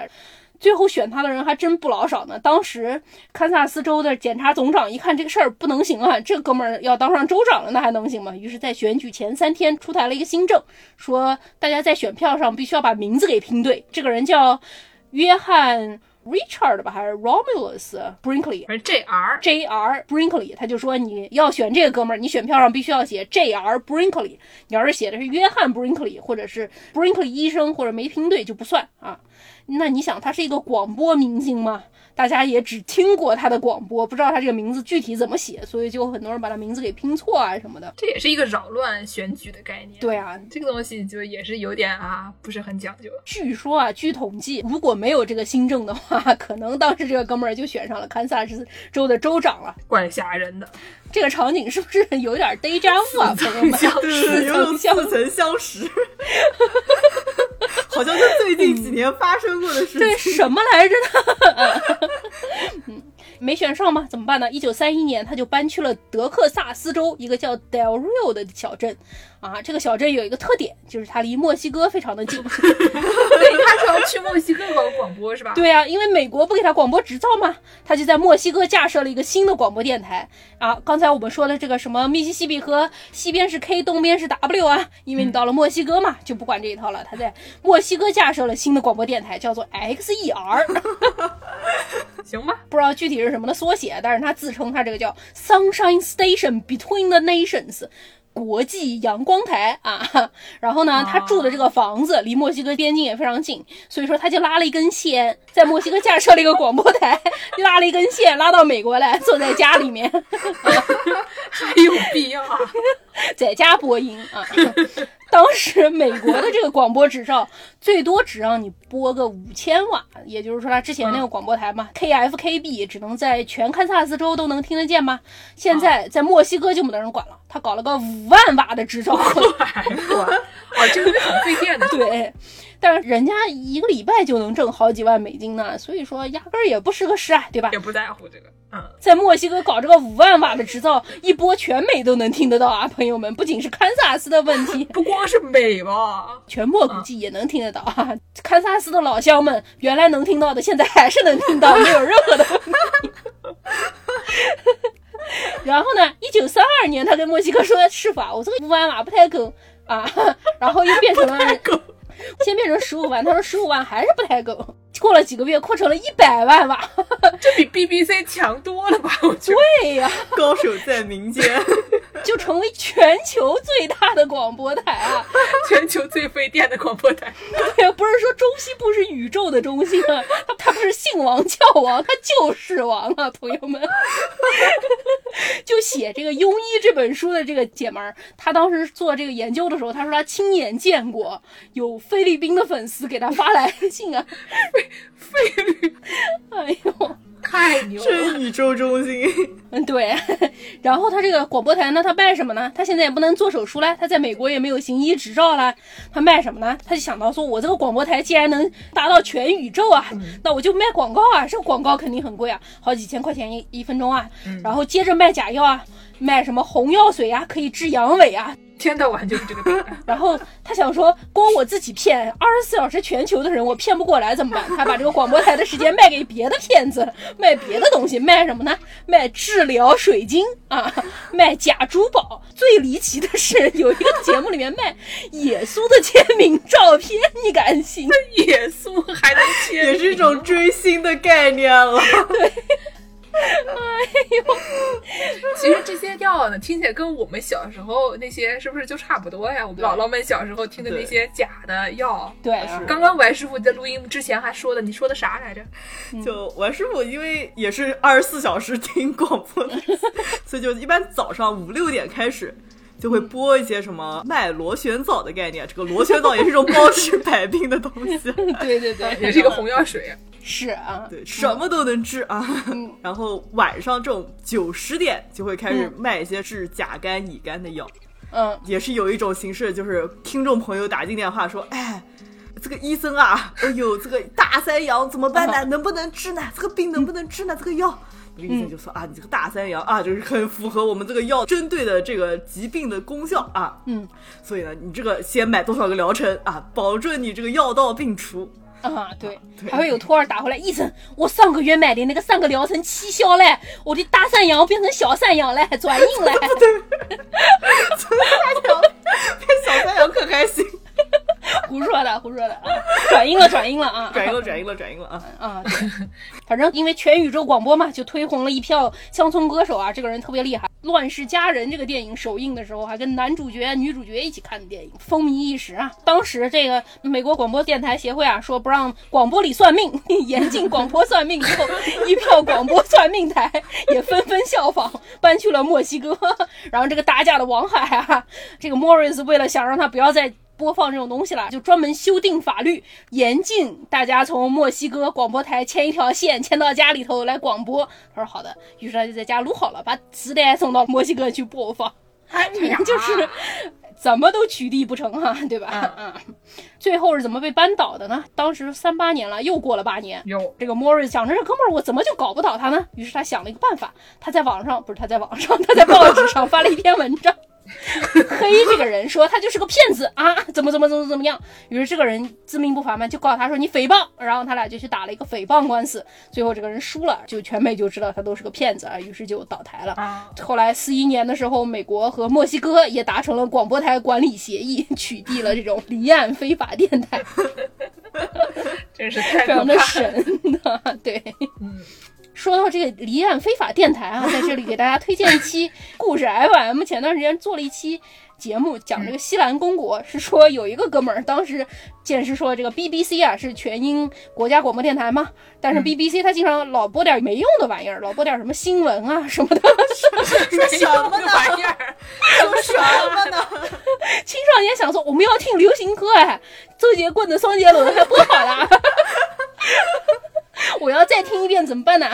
最后选他的人还真不老少呢。当时堪萨斯州的检察总长一看这个事儿不能行啊，这哥们儿要当上州长了，那还能行吗？于是，在选举前三天出台了一个新政，说大家在选票上必须要把名字给拼对。这个人叫约翰 Richard 吧，还是 Romulus Brinkley？反正 J R J R Brinkley，他就说你要选这个哥们儿，你选票上必须要写 J R Brinkley。你要是写的是约翰 Brinkley，或者是 Brinkley 医生，或者没拼对就不算啊。那你想，他是一个广播明星吗？大家也只听过他的广播，不知道他这个名字具体怎么写，所以就很多人把他名字给拼错啊什么的。这也是一个扰乱选举的概念。对啊，这个东西就也是有点啊，不是很讲究。据说啊，据统计，如果没有这个新政的话，可能当时这个哥们儿就选上了堪萨斯州的州长了。怪吓人的。这个场景是不是有点 vu [laughs] 啊？朋友们，似曾相识 [laughs] [laughs] 似，相识，好像是最近几年发生过的事情。[laughs] 对，什么来着呢？[laughs] 嗯，没选上吗？怎么办呢？一九三一年，他就搬去了德克萨斯州一个叫 Del Rio 的小镇。啊，这个小镇有一个特点，就是它离墨西哥非常的近。[laughs] 对，他是要去墨西哥搞广播是吧？对啊，因为美国不给他广播执照嘛，他就在墨西哥架设了一个新的广播电台。啊，刚才我们说的这个什么密西西比河西边是 K，东边是 W 啊，因为你到了墨西哥嘛，就不管这一套了。他在墨西哥架设了新的广播电台，叫做 XER。[laughs] 行吧，不知道具体是什么的缩写，但是他自称他这个叫 Sunshine Station Between the Nations。国际阳光台啊，然后呢，他住的这个房子离墨西哥边境也非常近，所以说他就拉了一根线，在墨西哥架设了一个广播台，拉了一根线拉到美国来，坐在家里面 [laughs] [laughs] [laughs] 还有必要啊在家播音啊。[laughs] 当时美国的这个广播执照最多只让你播个五千瓦，也就是说他之前那个广播台嘛，KFKB 只能在全堪萨斯州都能听得见吗？现在在墨西哥就没得人管了，他搞了个五万瓦的执照，[laughs] 哇，这个很费电的，[laughs] 对。但是人家一个礼拜就能挣好几万美金呢，所以说压根儿也不是个事啊，对吧？也不在乎这个。嗯，在墨西哥搞这个五万瓦的执照，一波全美都能听得到啊，朋友们，不仅是堪萨斯的问题，[laughs] 不光是美吧，全墨估计也能听得到啊。堪萨斯的老乡们，原来能听到的，现在还是能听到，没有任何的问题。[laughs] 然后呢，一九三二年，他跟墨西哥说是法，我这个五万瓦不太够啊，然后又变成了。先变成十五万，他说十五万还是不太够。过了几个月，扩成了一百万瓦，[laughs] 这比 BBC 强多了吧？我觉得。对呀，高手在民间，[laughs] 就成为全球最大的广播台啊！[laughs] 全球最费电的广播台。对呀，不是说中西部是宇宙的中心啊，他他不是姓王叫王，他就是王啊，朋友们。就写这个《庸医》这本书的这个姐们儿，她当时做这个研究的时候，她说她亲眼见过有菲律宾的粉丝给她发来信啊。费率，哎呦，太牛了！真宇宙中心，嗯，对。[laughs] 然后他这个广播台呢，他卖什么呢？他现在也不能做手术了，他在美国也没有行医执照了，他卖什么呢？他就想到说，我这个广播台既然能达到全宇宙啊，那我就卖广告啊，这广告肯定很贵啊，好几千块钱一一分钟啊。然后接着卖假药啊，卖什么红药水啊，可以治阳痿啊。天到晚就是这个 [laughs] 然后他想说，光我自己骗二十四小时全球的人，我骗不过来怎么办？他把这个广播台的时间卖给别的骗子，[laughs] 卖别的东西，卖什么呢？卖治疗水晶啊，卖假珠宝。最离奇的是，有一个节目里面卖耶稣的签名照片，你敢信？[laughs] 耶稣还能签？也是一种追星的概念了。对。[laughs] 哎 [laughs] 其实这些药呢，听起来跟我们小时候那些是不是就差不多呀？我们姥姥们小时候听的那些假的药。对，刚刚王师傅在录音之前还说的，你说的啥来着？就王师傅因为也是二十四小时听广播的，所以就一般早上五六点开始。就会播一些什么卖螺旋藻的概念，这个螺旋藻也是一种包治百病的东西。[laughs] 对对对，[laughs] 也是一个红药水。是啊，对，什么都能治啊。[laughs] 然后晚上这种九十点就会开始卖一些治甲肝、乙肝的药。嗯，也是有一种形式，就是听众朋友打进电话说：“哎，这个医生啊，哎呦，这个大三阳怎么办呢？能不能治呢？这个病能不能治呢？这个药。”医生就说啊，你这个大三阳啊，就是很符合我们这个药针对的这个疾病的功效啊。嗯，所以呢，你这个先买多少个疗程啊，保证你这个药到病除。啊，对，还会有托儿打回来，医生，我上个月买的那个三个疗程起效了，我的大三阳变成小三阳了，转阴了。[laughs] 对，从大阳变小三阳可开心。[laughs] 胡说的，胡说的啊！转阴了，转阴了啊！转阴了，转阴了，转阴了啊！啊，反正因为全宇宙广播嘛，就推红了一票乡村歌手啊。这个人特别厉害，《乱世佳人》这个电影首映的时候，还跟男主角、女主角一起看的电影，风靡一时啊。当时这个美国广播电台协会啊，说不让广播里算命，[laughs] 严禁广播算命，之后一票广播算命台也纷纷效仿，搬去了墨西哥。[laughs] 然后这个打架的王海啊，这个 Morris 为了想让他不要再。播放这种东西了，就专门修订法律，严禁大家从墨西哥广播台牵一条线牵到家里头来广播。他说好的，于是他就在家录好了，把磁带送到墨西哥去播放。哎呀就是怎么都取缔不成哈，对吧？嗯。最后是怎么被扳倒的呢？当时三八年了，又过了八年。有这个莫瑞想着这哥们儿，我怎么就搞不倒他呢？于是他想了一个办法，他在网上不是他在网上，[laughs] 他在报纸上发了一篇文章。[laughs] 黑这个人说他就是个骗子啊，怎么怎么怎么怎么样？于是这个人自命不凡嘛，就告他说你诽谤，然后他俩就去打了一个诽谤官司，最后这个人输了，就全美就知道他都是个骗子啊，于是就倒台了。后来四一年的时候，美国和墨西哥也达成了广播台管理协议，取缔了这种离岸非法电台，[laughs] 真是太非常的神的，对，嗯。[laughs] 说到这个离岸非法电台啊，在这里给大家推荐一期故事 FM。前段时间做了一期节目，讲这个西兰公国，是说有一个哥们儿，当时见识说这个 BBC 啊是全英国家广播电台嘛，但是 BBC 他经常老播点没用的玩意儿，老播点什么新闻啊什么的，说什么玩意儿？说什么呢？青少年想说我们要听流行歌哎，周杰棍的《双截龙》还播好了。[laughs] 我要再听一遍怎么办呢？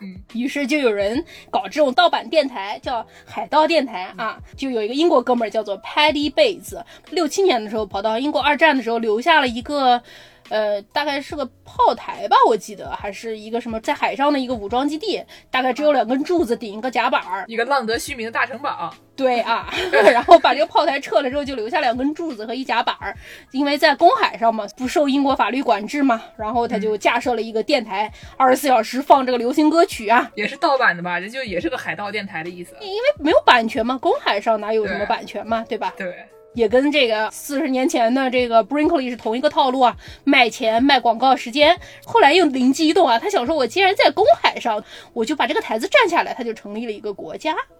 嗯，于是就有人搞这种盗版电台，叫海盗电台啊。就有一个英国哥们儿叫做 Paddy Bates，六七年的时候跑到英国二战的时候留下了一个。呃，大概是个炮台吧，我记得还是一个什么在海上的一个武装基地，大概只有两根柱子顶一个甲板儿，一个浪得虚名的大城堡。对啊，[laughs] 然后把这个炮台撤了之后，就留下两根柱子和一甲板儿，因为在公海上嘛，不受英国法律管制嘛，然后他就架设了一个电台，二十四小时放这个流行歌曲啊，也是盗版的吧？这就也是个海盗电台的意思，因为没有版权嘛，公海上哪有什么版权嘛，对吧？对。也跟这个四十年前的这个 Brinkley 是同一个套路啊，卖钱卖广告时间。后来又灵机一动啊，他想说，我既然在公海上，我就把这个台子占下来，他就成立了一个国家，[laughs]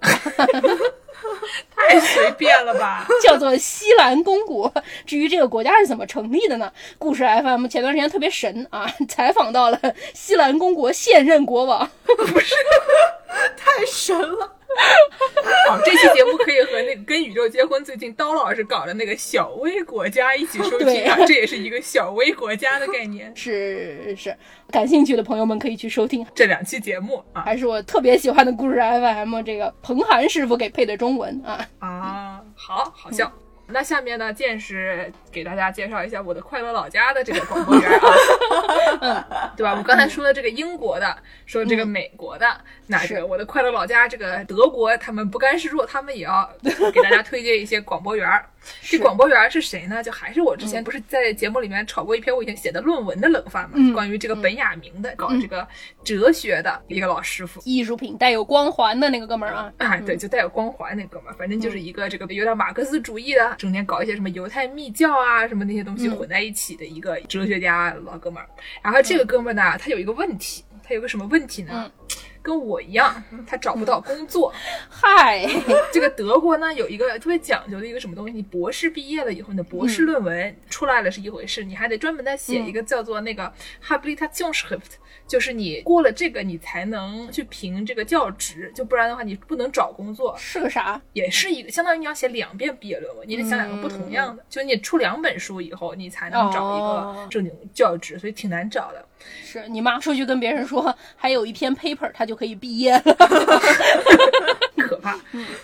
太随便了吧？[laughs] 叫做西兰公国。至于这个国家是怎么成立的呢？故事 FM 前段时间特别神啊，采访到了西兰公国现任国王，不是，太神了。[laughs] 好，这期节目可以和那个跟宇宙结婚最近刀老师搞的那个小微国家一起收听啊，这也是一个小微国家的概念。是是，感兴趣的朋友们可以去收听这两期节目啊，还是我特别喜欢的故事 FM 这个彭涵师傅给配的中文啊啊，好好笑。那下面呢，见识给大家介绍一下我的快乐老家的这个广播员啊，[laughs] 对吧？我刚才说的这个英国的，说这个美国的，那这个我的快乐老家这个德国，他们不甘示弱，他们也要给大家推荐一些广播员。这广播员是谁呢？就还是我之前不是在节目里面炒过一篇我以前写的论文的冷饭嘛？关于这个本雅明的搞这个哲学的一个老师傅，艺术品带有光环的那个哥们儿啊！啊，对，就带有光环那哥们儿，反正就是一个这个有点马克思主义的，整天搞一些什么犹太密教啊什么那些东西混在一起的一个哲学家老哥们儿。然后这个哥们儿呢，他有一个问题，他有个什么问题呢？跟我一样，他找不到工作。[laughs] 嗨，[laughs] 这个德国呢有一个特别讲究的一个什么东西？你博士毕业了以后，你的博士论文出来了是一回事，你还得专门再写一个叫做那个 Habilitationsschrift。就是你过了这个，你才能去评这个教职，就不然的话，你不能找工作。是个啥？也是一个，相当于你要写两遍毕业论文，你得想两个不同样的。就你出两本书以后，你才能找一个正经教职，所以挺难找的。是你妈出去跟别人说，还有一篇 paper，他就可以毕业了，[laughs] 可怕。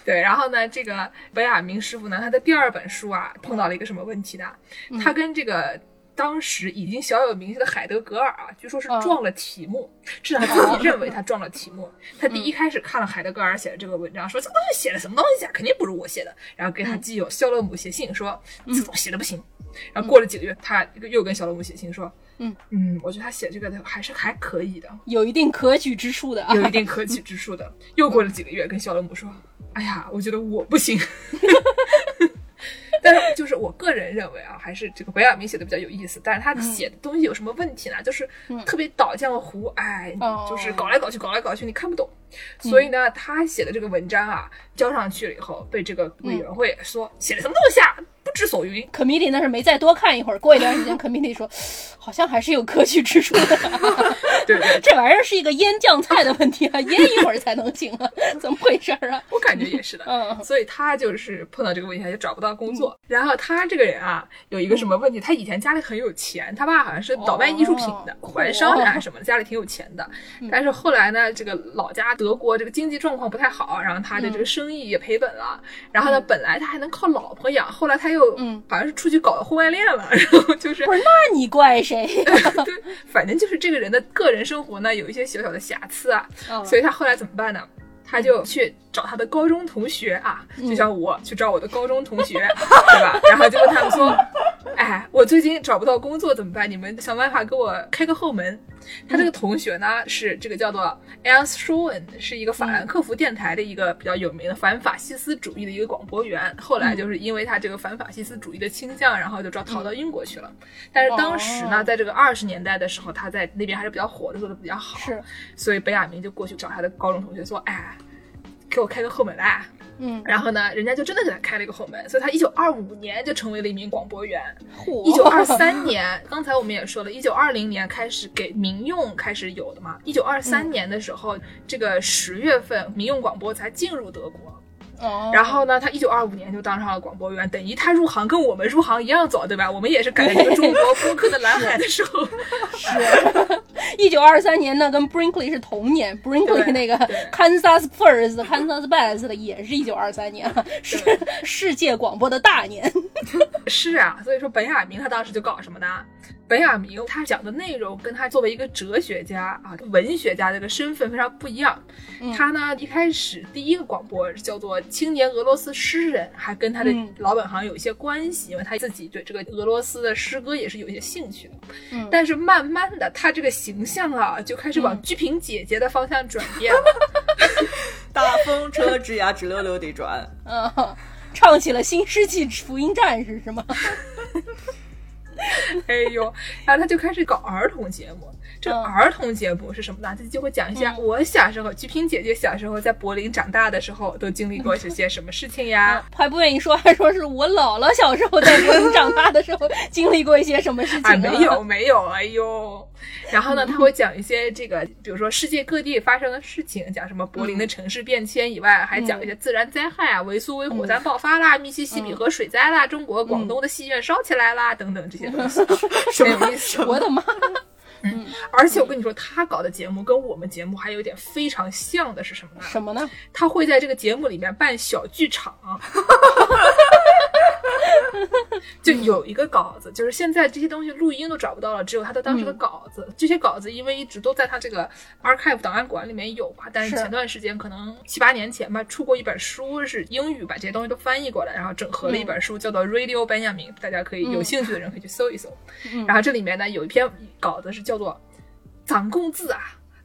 对，然后呢，这个维亚明师傅呢，他的第二本书啊，碰到了一个什么问题呢？他跟这个。当时已经小有名气的海德格尔啊，据说是撞了题目，是他自己认为他撞了题目。[laughs] 他第一开始看了海德格尔写的这个文章，说这东西写的什么东西啊，肯定不是我写的。然后给他基友肖勒姆写信说，这东西写的不行。然后过了几个月，他又跟小罗姆写信说，嗯嗯，我觉得他写这个的还是还可以的，有一定可取之处的，有一定 [laughs] 可取之处的。又过了几个月，跟小罗姆说，哎呀，我觉得我不行。[laughs] [laughs] 但是，就是我个人认为啊，还是这个维亚明写的比较有意思。但是他写的东西有什么问题呢？就是特别倒浆糊，哎，就是搞来搞去，搞来搞去，你看不懂。所以呢，他写的这个文章啊，交上去了以后，被这个委员会说写的什么东西啊？不知所云，可米里那是没再多看一会儿。过一段时间，可米里说，[sighs] 好像还是有可取之处的。[laughs] [laughs] 对对，这玩意儿是一个腌酱菜的问题啊，[laughs] 腌一会儿才能行啊，[laughs] 怎么回事啊？我感觉也是的。嗯，所以他就是碰到这个问题，他就找不到工作。然后他这个人啊，有一个什么问题？他以前家里很有钱，他爸好像是倒卖艺术品的，怀商人还是什么，家里挺有钱的。但是后来呢，这个老家德国这个经济状况不太好，然后他的这个生意也赔本了。然后呢，本来他还能靠老婆养，后来他又嗯，好像是出去搞婚外恋了，然后就是不是？那你怪谁？对，反正就是这个人的个人生活呢，有一些小小的瑕疵啊，所以他后来怎么办呢？他就去找他的高中同学啊，就像我去找我的高中同学，[laughs] 对吧？然后就跟他们说：“哎，我最近找不到工作怎么办？你们想办法给我开个后门。”他这个同学呢，是这个叫做 Ernst s c h o e n 是一个法兰克福电台的一个比较有名的反法西斯主义的一个广播员。后来就是因为他这个反法西斯主义的倾向，然后就找逃到英国去了。但是当时呢，在这个二十年代的时候，他在那边还是比较火的，做的比较好。是，所以本雅明就过去找他的高中同学说：“哎。”给我开个后门来，嗯，然后呢，人家就真的给他开了一个后门，所以他一九二五年就成为了一名广播员。一九二三年，刚才我们也说了，一九二零年开始给民用开始有的嘛。一九二三年的时候，这个十月份，民用广播才进入德国。然后呢，他一九二五年就当上了广播员，等于他入行跟我们入行一样早，对吧？我们也是赶在这个中国播客的蓝海的时候。是，一九二三年呢，跟 Brinkley 是同年，Brinkley 那个 Kansas First、Kansas Best 的也是一九二三年，是世界广播的大年。是啊，所以说本雅明他当时就搞什么呢？本雅明他讲的内容跟他作为一个哲学家啊、文学家这个身份非常不一样。他呢一开始第一个广播叫做青年俄罗斯诗人，还跟他的老本行有一些关系，因为他自己对这个俄罗斯的诗歌也是有一些兴趣的。嗯，但是慢慢的他这个形象啊就开始往鞠萍姐姐的方向转变了。大风车吱呀吱溜溜地转，嗯，唱起了新世纪福音战士是吗？[laughs] [laughs] 哎呦，然后他就开始搞儿童节目。这儿童节目是什么呢？他就会讲一下我小时候，鞠萍姐姐小时候在柏林长大的时候都经历过这些什么事情呀？还不愿意说，还说是我姥姥小时候在柏林长大的时候 [laughs] 经历过一些什么事情？没有没有，哎呦。然后呢，他会讲一些这个，比如说世界各地发生的事情，讲什么柏林的城市变迁以外，还讲一些自然灾害啊，维苏威火山爆发啦，密西西比河水灾啦，中国广东的戏院烧起来啦，等等这些东西，[laughs] 什么意思？我的妈！嗯，而且我跟你说，他搞的节目跟我们节目还有一点非常像的是什么呢？什么呢？他会在这个节目里面办小剧场。[laughs] [laughs] 就有一个稿子，就是现在这些东西录音都找不到了，只有他的当时的稿子。这些稿子因为一直都在他这个 archive 档案馆里面有吧，但是前段时间可能七八年前吧，出过一本书是英语把这些东西都翻译过来，然后整合了一本书，叫做 Radio Benjamin，大家可以有兴趣的人可以去搜一搜。然后这里面呢有一篇稿子是叫做涨工资啊，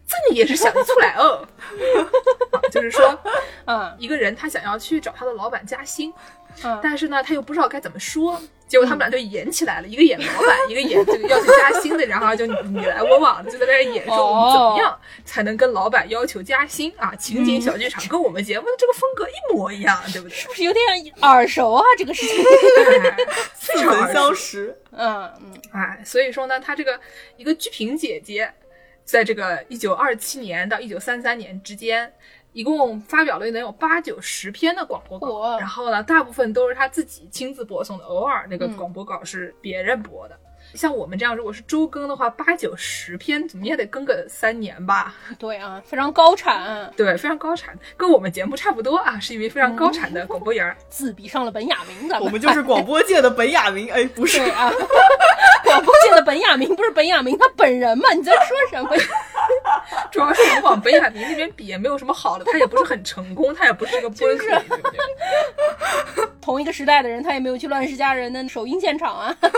这你也是想得出来哦，[laughs] 就是说，嗯，一个人他想要去找他的老板加薪。但是呢，他又不知道该怎么说。结果他们俩就演起来了，一个演老板，一个演这个要求加薪的，然后就你来我往的就在那演说我们怎么样才能跟老板要求加薪啊？情景小剧场跟我们节目的这个风格一模一样，对不对？是不是有点耳熟啊？这个事情 [laughs] 似曾相识。嗯嗯，哎，所以说呢，他这个一个鞠萍姐姐，在这个一九二七年到一九三三年之间。一共发表了能有八九十篇的广播稿，然后呢，大部分都是他自己亲自播送的，偶尔那个广播稿是别人播的。像我们这样，如果是周更的话，八九十篇怎么也得更个三年吧？对啊，非常高产，对，非常高产，跟我们节目差不多啊，是一位非常高产的广播员，[laughs] 自比上了本雅明的。我们就是广播界的本雅明，哎，不是啊，[laughs] 广播界的本雅明不是本雅明他本人吗？你在说什么？主要是我们往北海明那边比，也没有什么好的，他也不是很成功，他也不是一个 [laughs] 播客，对不对？同一个时代的人，他也没有去《乱世佳人》的首映现场啊。[laughs] 对，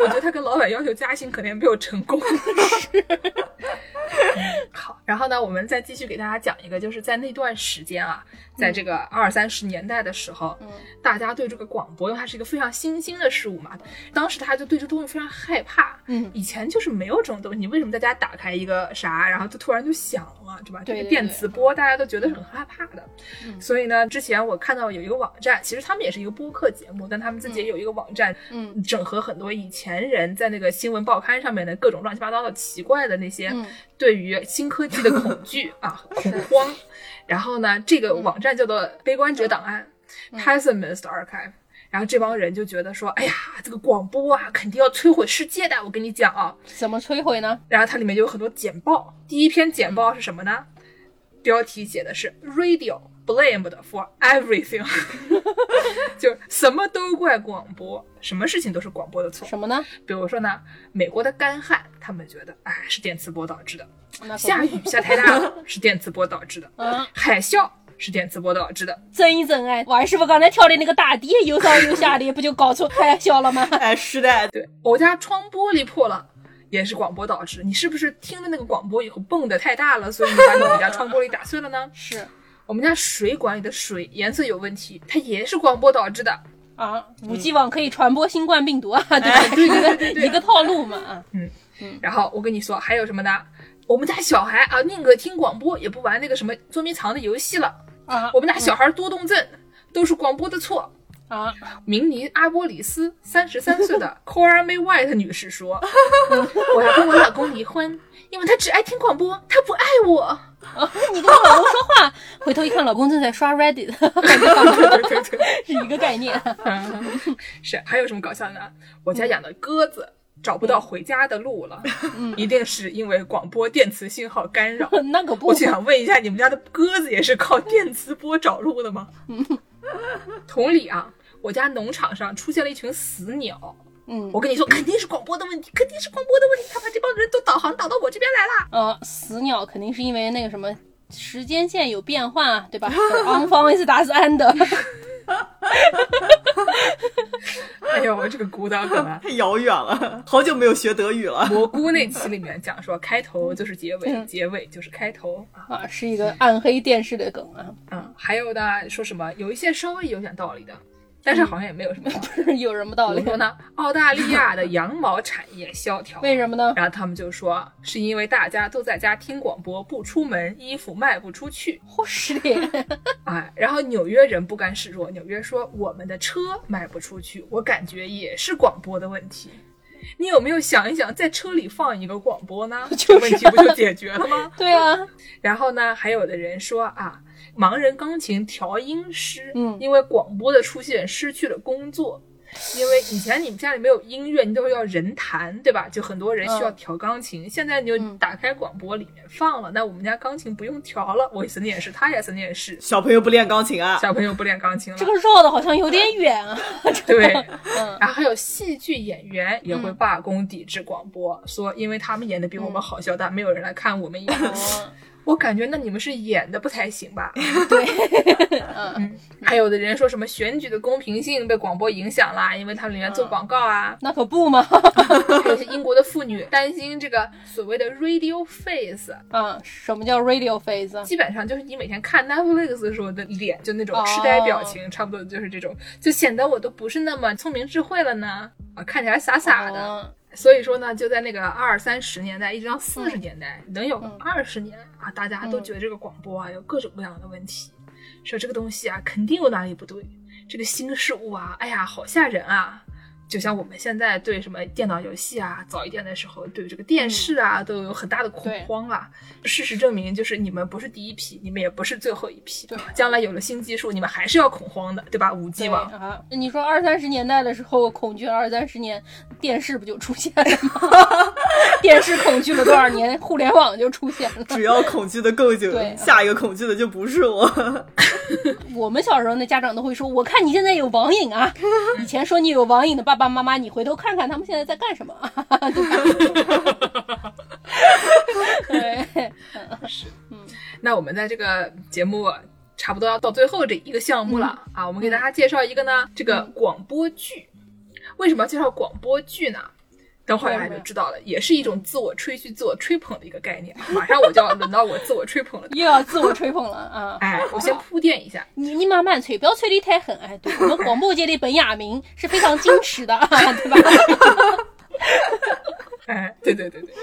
我觉得他跟老板要求加薪，可能也没有成功。是。[laughs] 好，然后呢，我们再继续给大家讲一个，就是在那段时间啊，在这个二三十年代的时候，嗯，大家对这个广播，因为它是一个非常新兴的事物嘛，当时他就对这东西非常害怕。嗯，以前就是没有这种东西，你为什么在家打开一个啥，然后就突然就响了，对吧？对，电磁波，大家都觉得很害怕的。所以呢，之前我看到有一个网站，其实他们也是一个播客节目，但他们自己也有一个网站，嗯，整合很多以前人在那个新闻报刊上面的各种乱七八糟的奇怪的那些。对于新科技的恐惧啊，[laughs] 恐慌，然后呢，这个网站叫做“悲观者档案 ”（Pessimist Archive），然后这帮人就觉得说，哎呀，这个广播啊，肯定要摧毁世界的。我跟你讲啊，怎么摧毁呢？然后它里面就有很多简报，第一篇简报是什么呢？标题写的是 “Radio blamed for everything”，[laughs] 就什么都怪广播，什么事情都是广播的错。什么呢？比如说呢，美国的干旱，他们觉得哎是电磁波导致的；下雨下太大了是电磁波导致的；嗯海啸是电磁波导致的。[laughs] 真一真哎，王师傅刚才跳的那个大地又上又下的，不就搞出海啸了吗？哎，是的，对我家窗玻璃破了。也是广播导致，你是不是听了那个广播以后蹦的太大了，所以你把你们家窗玻璃打碎了呢？[laughs] 是我们家水管里的水颜色有问题，它也是广播导致的啊。五 G 网可以传播新冠病毒啊，[laughs] 对吧？对对对对，一个套路嘛。嗯嗯。然后我跟你说还有什么呢？我们家小孩啊，宁可听广播也不玩那个什么捉迷藏的游戏了啊。我们家小孩多动症，都是广播的错。啊，明尼阿波里斯三十三岁的 c o r a May White 女士说：“我要跟我老公离婚，因为他只爱听广播，他不爱我。”你跟你老公说话，回头一看，老公正在刷 Reddit，[laughs] [laughs] 是一个概念。[laughs] 是，还有什么搞笑的？我家养的鸽子找不到回家的路了，一定是因为广播电磁信号干扰。那可不，我想问一下，你们家的鸽子也是靠电磁波找路的吗？嗯同理啊。我家农场上出现了一群死鸟，嗯，我跟你说，肯定是广播的问题，肯定是广播的问题，他把这帮人都导航导到我这边来了。呃，死鸟肯定是因为那个什么时间线有变换啊，对吧？[laughs] 昂方是达斯安的。[laughs] 哎呦，这个孤岛梗啊，[laughs] 太遥远了，好久没有学德语了。蘑菇那期里面讲说，开头就是结尾，结尾就是开头啊，是一个暗黑电视的梗啊。嗯，还有呢，说什么有一些稍微有点道理的。但是好像也没有什么，[laughs] 不是有什么道理？说呢？澳大利亚的羊毛产业萧条，为什么呢？然后他们就说，是因为大家都在家听广播，不出门，衣服卖不出去。嚯，是的。哎，然后纽约人不甘示弱，纽约说我们的车卖不出去，我感觉也是广播的问题。你有没有想一想，在车里放一个广播呢？[laughs] 这就问题不就解决了吗？[laughs] 对啊。然后呢，还有的人说啊。盲人钢琴调音师，嗯，因为广播的出现失去了工作，因为以前你们家里没有音乐，你都要人弹，对吧？就很多人需要调钢琴，现在你就打开广播里面放了，那我们家钢琴不用调了。我曾经也是，他也曾经也是，小朋友不练钢琴啊，小朋友不练钢琴了，这个绕的好像有点远啊。[laughs] 对，[laughs] 然后还有戏剧演员也会罢工抵制广播，说因为他们演的比我们好笑，但没有人来看我们演。我感觉那你们是演的不太行吧？[laughs] 对，嗯，还有的人说什么选举的公平性被广播影响啦，因为它里面做广告啊。[laughs] 那可不嘛，还有些英国的妇女担心这个所谓的 radio face。嗯，什么叫 radio face？基本上就是你每天看 Netflix 的时候的脸，就那种痴呆表情，差不多就是这种，就显得我都不是那么聪明智慧了呢。啊，看起来傻傻的。所以说呢，就在那个二三十年代，一直到四十年代，能有二十年啊，大家都觉得这个广播啊有各种各样的问题，说这个东西啊肯定有哪里不对，这个新事物啊，哎呀，好吓人啊。就像我们现在对什么电脑游戏啊，早一点的时候对这个电视啊都有很大的恐慌啊。事实证明，就是你们不是第一批，你们也不是最后一批。对，将来有了新技术，你们还是要恐慌的，对吧？五 G 网啊，你说二三十年代的时候恐惧二三十年，电视不就出现了吗？[laughs] 电视恐惧了多少年，互联网就出现了。[laughs] 只要恐惧的够久，下一个恐惧的就不是我。[laughs] 我们小时候那家长都会说：“我看你现在有网瘾啊。[laughs] ”以前说你有网瘾的爸爸妈妈，你回头看看他们现在在干什么？对，[laughs] 是，嗯。那我们在这个节目差不多要到最后这一个项目了啊，我们给大家介绍一个呢，这个广播剧。为什么要介绍广播剧呢？等会儿大家就知道了，也是一种自我吹嘘、自我吹捧的一个概念。马上我就要轮到我自我吹捧了，[laughs] 又要自我吹捧了啊！哎，我先铺垫一下，你你慢慢吹，不要吹得太狠。哎，对我们广播界的本雅明是非常矜持的，对吧？[laughs] 哎，对对对对。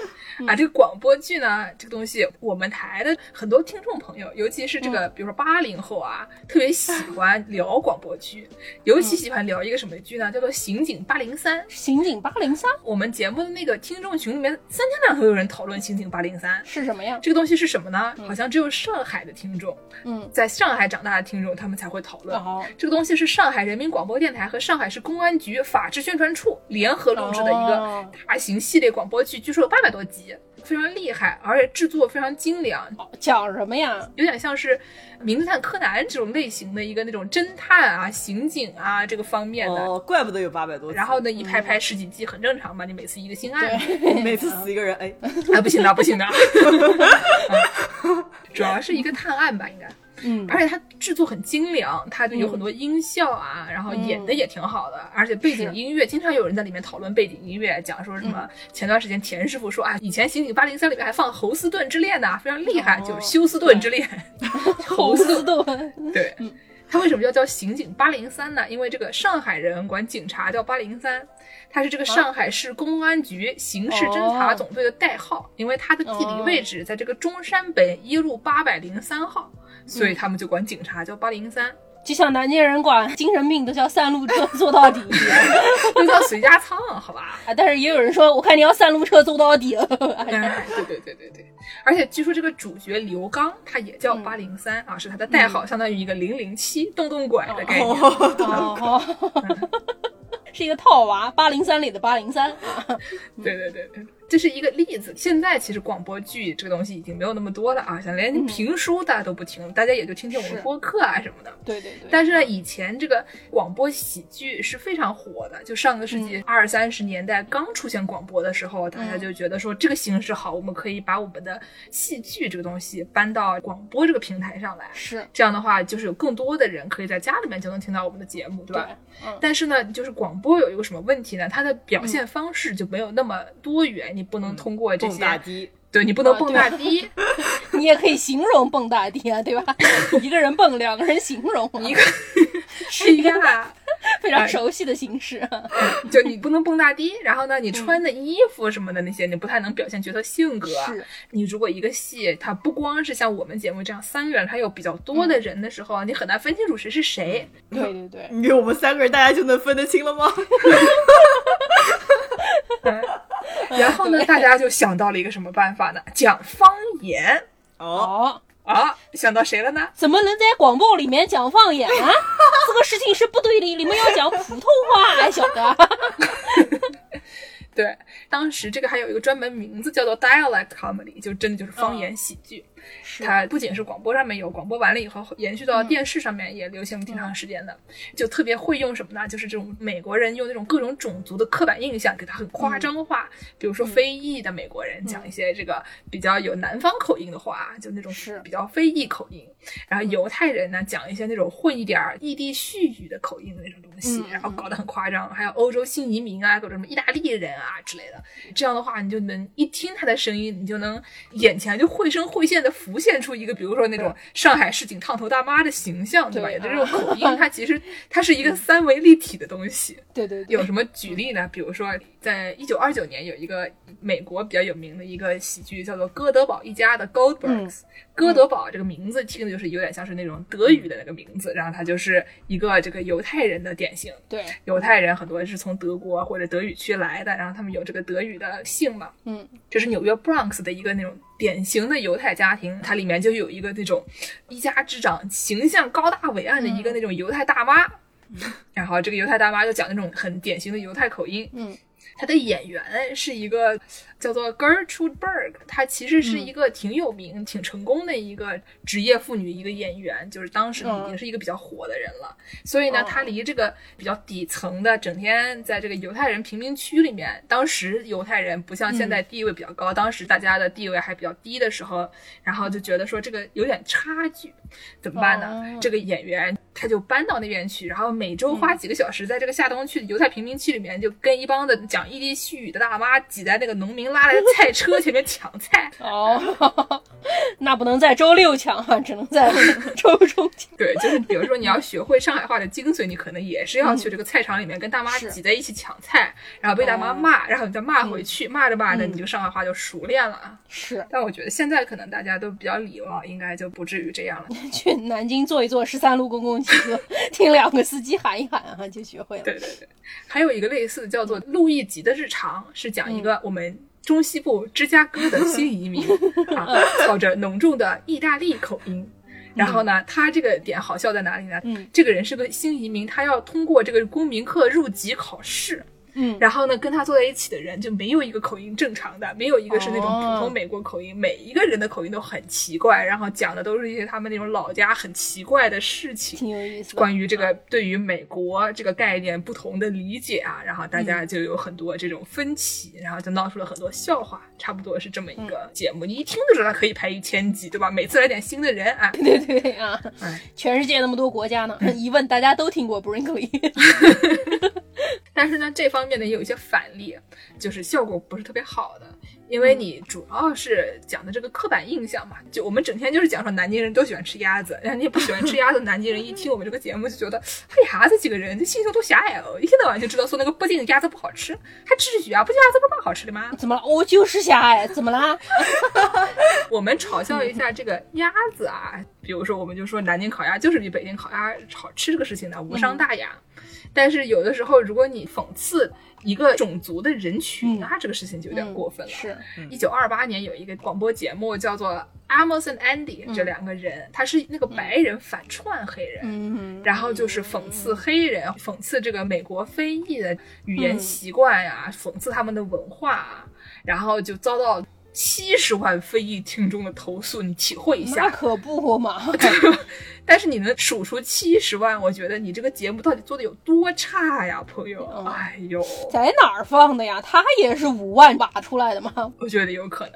啊，这个广播剧呢，这个东西，我们台的很多听众朋友，尤其是这个，比如说八零后啊，特别喜欢聊广播剧，尤其喜欢聊一个什么剧呢？叫做《刑警八零三》。刑警八零三，我们节目的那个听众群里面，三天两头有人讨论《刑警八零三》[laughs] 是什么呀？这个东西是什么呢？好像只有上海的听众，嗯，在上海长大的听众，他们才会讨论。这个东西是上海人民广播电台和上海市公安局法制宣传处联合录制的一个大型系列广播剧，据说有八百多集。非常厉害，而且制作非常精良。讲什么呀？有点像是《名侦探柯南》这种类型的一个那种侦探啊、刑警啊这个方面的。哦，怪不得有八百多。然后呢，一拍拍十几集，很正常嘛。你每次一个新案，[laughs] 每次死一个人，哎，哎，不行的，不行的。[laughs] 主要是一个探案吧，应该。嗯，而且它制作很精良，它就有很多音效啊，然后演的也挺好的，而且背景音乐经常有人在里面讨论背景音乐，讲说什么。前段时间田师傅说啊，以前《刑警八零三》里面还放《侯斯顿之恋》呢，非常厉害，就是休斯顿之恋。侯斯顿，对。他为什么要叫刑警八零三呢？因为这个上海人管警察叫八零三，他是这个上海市公安局刑事侦查总队的代号，因为他的地理位置在这个中山北一路八百零三号。所以他们就管警察叫八零三，就像南京人管精神病都叫三路车坐到底，[laughs] 都叫随家仓，好吧？啊，但是也有人说，我看你要三路车坐到底。对对对对对，而且据说这个主角刘刚他也叫八零三啊，是他的代号，相当于一个零零七动动拐的概念。[laughs] 是一个套娃，八零三里的八零三。对对对对。这是一个例子。现在其实广播剧这个东西已经没有那么多了啊，像连评书大家都不听，大家也就听听我们播客啊什么的。对对对。但是呢，以前这个广播喜剧是非常火的，就上个世纪二三十年代刚出现广播的时候，大家就觉得说这个形式好，我们可以把我们的戏剧这个东西搬到广播这个平台上来。是这样的话，就是有更多的人可以在家里面就能听到我们的节目，对吧？嗯。但是呢，就是广播有一个什么问题呢？它的表现方式就没有那么多元。你不能通过这些，对你不能蹦大迪，[laughs] 你也可以形容蹦大迪啊，对吧？一个人蹦，两个人形容，一个是一个 [laughs] 非常熟悉的形式。就你不能蹦大迪，然后呢，你穿的衣服什么的那些，你不太能表现角色性格。是，你如果一个戏，它不光是像我们节目这样三个人，它有比较多的人的时候，你很难分清楚谁是谁。对对对，你给我们三个人，大家就能分得清了吗？[laughs] [laughs] 然后呢，大家就想到了一个什么办法呢？讲方言哦啊！想到谁了呢？怎么能在广播里面讲方言啊？[laughs] 这个事情是不对的，你们要讲普通话，还晓得？[laughs] 对，当时这个还有一个专门名字叫做 dialect comedy，就真的就是方言喜剧。它不仅是广播上面有，广播完了以后延续到电视上面也流行挺长时间的，就特别会用什么呢？就是这种美国人用那种各种种族的刻板印象给它很夸张化，比如说非裔的美国人讲一些这个比较有南方口音的话，就那种是。比较非裔口音，然后犹太人呢讲一些那种混一点异地絮语的口音的那种东西，然后搞得很夸张，还有欧洲新移民啊，各种什么意大利人啊。啊之类的。这样的话，你就能一听他的声音，你就能眼前就绘声绘现的浮现出一个，比如说那种上海市井烫头大妈的形象，对吧？有的这种口音，它其实它是一个三维立体的东西。[laughs] 对对对，有什么举例呢？比如说，在一九二九年有一个美国比较有名的一个喜剧，叫做《哥德堡一家》的 Goldbergs。哥德堡这个名字听的就是有点像是那种德语的那个名字，然后它就是一个这个犹太人的典型。对，犹太人很多是从德国或者德语区来的，然后他们有这个德语的姓嘛。嗯，这是纽约 Bronx 的一个那种典型的犹太家庭，它里面就有一个那种一家之长、形象高大伟岸的一个那种犹太大妈。[laughs] 然后这个犹太大妈就讲那种很典型的犹太口音。嗯。他的演员是一个叫做 Gertrude Berg，她其实是一个挺有名、挺成功的一个职业妇女，一个演员，就是当时已经是一个比较火的人了。所以呢，她离这个比较底层的，整天在这个犹太人贫民区里面，当时犹太人不像现在地位比较高，当时大家的地位还比较低的时候，然后就觉得说这个有点差距，怎么办呢？这个演员他就搬到那边去，然后每周花几个小时在这个下东区的犹太贫民区里面，就跟一帮子讲。一地细语的大妈挤在那个农民拉来的菜车前面抢菜 [laughs] 哦，[laughs] 那不能在周六抢啊，只能在 [laughs] 周中抢。对，就是比如说你要学会上海话的精髓，你可能也是要去这个菜场里面跟大妈挤在一起抢菜，然后被大妈骂，然后你再骂回去，骂着骂着你就上海话就熟练了。是，但我觉得现在可能大家都比较礼貌，应该就不至于这样了。去南京坐一坐十三路公共 [laughs] 听两个司机喊一喊啊，就学会了。对对对，还有一个类似的叫做路易吉的日常，是讲一个我们中西部芝加哥的新移民啊，[laughs] 操着浓重的意大利口音。然后呢，他这个点好笑在哪里呢？嗯，这个人是个新移民，他要通过这个公民课入籍考试。嗯，然后呢，跟他坐在一起的人就没有一个口音正常的，没有一个是那种普通美国口音，每一个人的口音都很奇怪，然后讲的都是一些他们那种老家很奇怪的事情，挺有意思。关于这个对于美国这个概念不同的理解啊，然后大家就有很多这种分歧，然后就闹出了很多笑话，差不多是这么一个节目。你一听就知道它可以排一千集，对吧？每次来点新的人啊，对对对啊，全世界那么多国家呢，[laughs] 一问大家都听过 Brinkley。但是呢，这方面呢也有一些反例，就是效果不是特别好的，因为你主要是讲的这个刻板印象嘛，就我们整天就是讲说南京人都喜欢吃鸭子，然后你也不喜欢吃鸭子，南京人一听我们这个节目就觉得，哎呀，这几个人这心胸多狭隘哦，一天到晚就知道说那个北京的鸭子不好吃，还至于啊？北京鸭子不蛮好吃的吗？怎么了？我就是狭隘，怎么啦？[laughs] 我们嘲笑一下这个鸭子啊，比如说我们就说南京烤鸭就是比北京烤鸭好吃这个事情呢，无伤大雅。但是有的时候，如果你讽刺一个种族的人群，那这个事情就有点过分了。是，一九二八年有一个广播节目叫做 Amos and Andy，这两个人他是那个白人反串黑人，然后就是讽刺黑人，讽刺这个美国非裔的语言习惯呀，讽刺他们的文化，啊然后就遭到。七十万非裔听众的投诉，你体会一下，那可不嘛。[laughs] 但是你能数出七十万，我觉得你这个节目到底做的有多差呀，朋友？哎呦，在哪儿放的呀？他也是五万把出来的吗？我觉得有可能。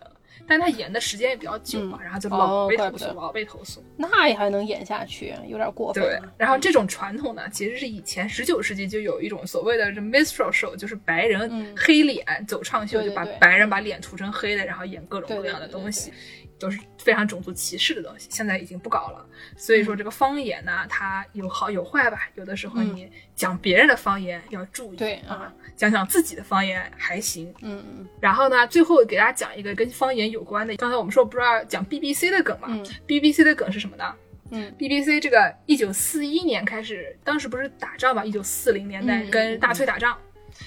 但他演的时间也比较久嘛，然后就老被投诉，老被投诉。那也还能演下去，有点过分。对，然后这种传统呢，其实是以前十九世纪就有一种所谓的 minstrel show，就是白人黑脸走唱秀，就把白人把脸涂成黑的，然后演各种各样的东西。都是非常种族歧视的东西，现在已经不搞了。所以说这个方言呢，它有好有坏吧。有的时候你讲别人的方言要注意，对啊，讲讲自己的方言还行。嗯嗯。然后呢，最后给大家讲一个跟方言有关的。刚才我们说不知道讲 BBC 的梗嘛？BBC 的梗是什么呢？嗯，BBC 这个一九四一年开始，当时不是打仗嘛？一九四零年代跟纳粹打仗。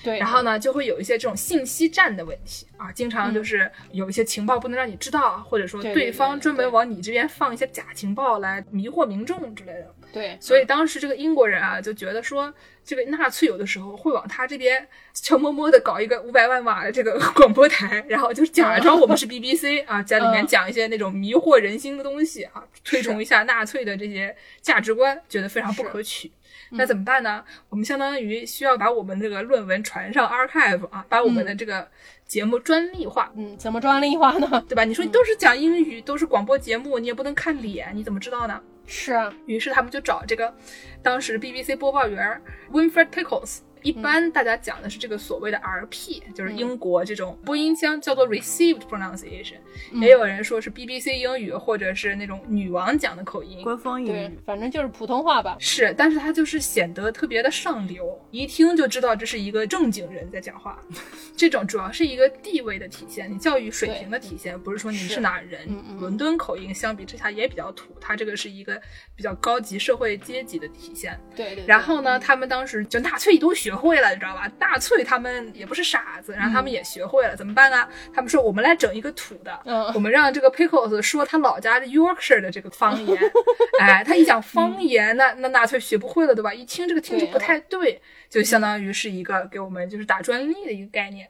对，然后呢，就会有一些这种信息战的问题啊，经常就是有一些情报不能让你知道，或者说对方专门往你这边放一些假情报来迷惑民众之类的。对，所以当时这个英国人啊，就觉得说，这个纳粹有的时候会往他这边悄摸摸的搞一个五百万瓦的这个 [laughs] 广播台，然后就是假装我们是 BBC 啊，在里面讲一些那种迷惑人心的东西啊，推崇一下纳粹的这些价值观，觉得非常不可取。那怎么办呢？我们相当于需要把我们这个论文传上 archive 啊，把我们的这个节目专利化。嗯，怎么专利化呢？对吧？你说你都是讲英语，都是广播节目，你也不能看脸，你怎么知道呢？是啊。于是他们就找这个当时 BBC 播报员 Winfred Pickles，一般大家讲的是这个所谓的 RP，就是英国这种播音腔叫做 Received Pronunciation，也有人说是 BBC 英语或者是那种女王讲的口音，官方英语，反正就是普通话吧。是，但是它就是显得特别的上流，一听就知道这是一个正经人在讲话。[laughs] 这种主要是一个地位的体现，你教育水平的体现，不是说你是哪人。伦敦口音相比之下也比较土，它这个是一个比较高级社会阶级的体现。对对。然后呢，他们当时就纳粹都学会了，你知道吧？纳粹他们也不是傻子，然后他们也学会了，怎么办呢？他们说我们来整一个土的，我们让这个 Pickles 说他老家的 Yorkshire 的这个方言。[laughs] 哎，他一讲方言，那那纳粹学不会了，对吧？一听这个听着不太对，就相当于是一个给我们就是打专利的一个概念。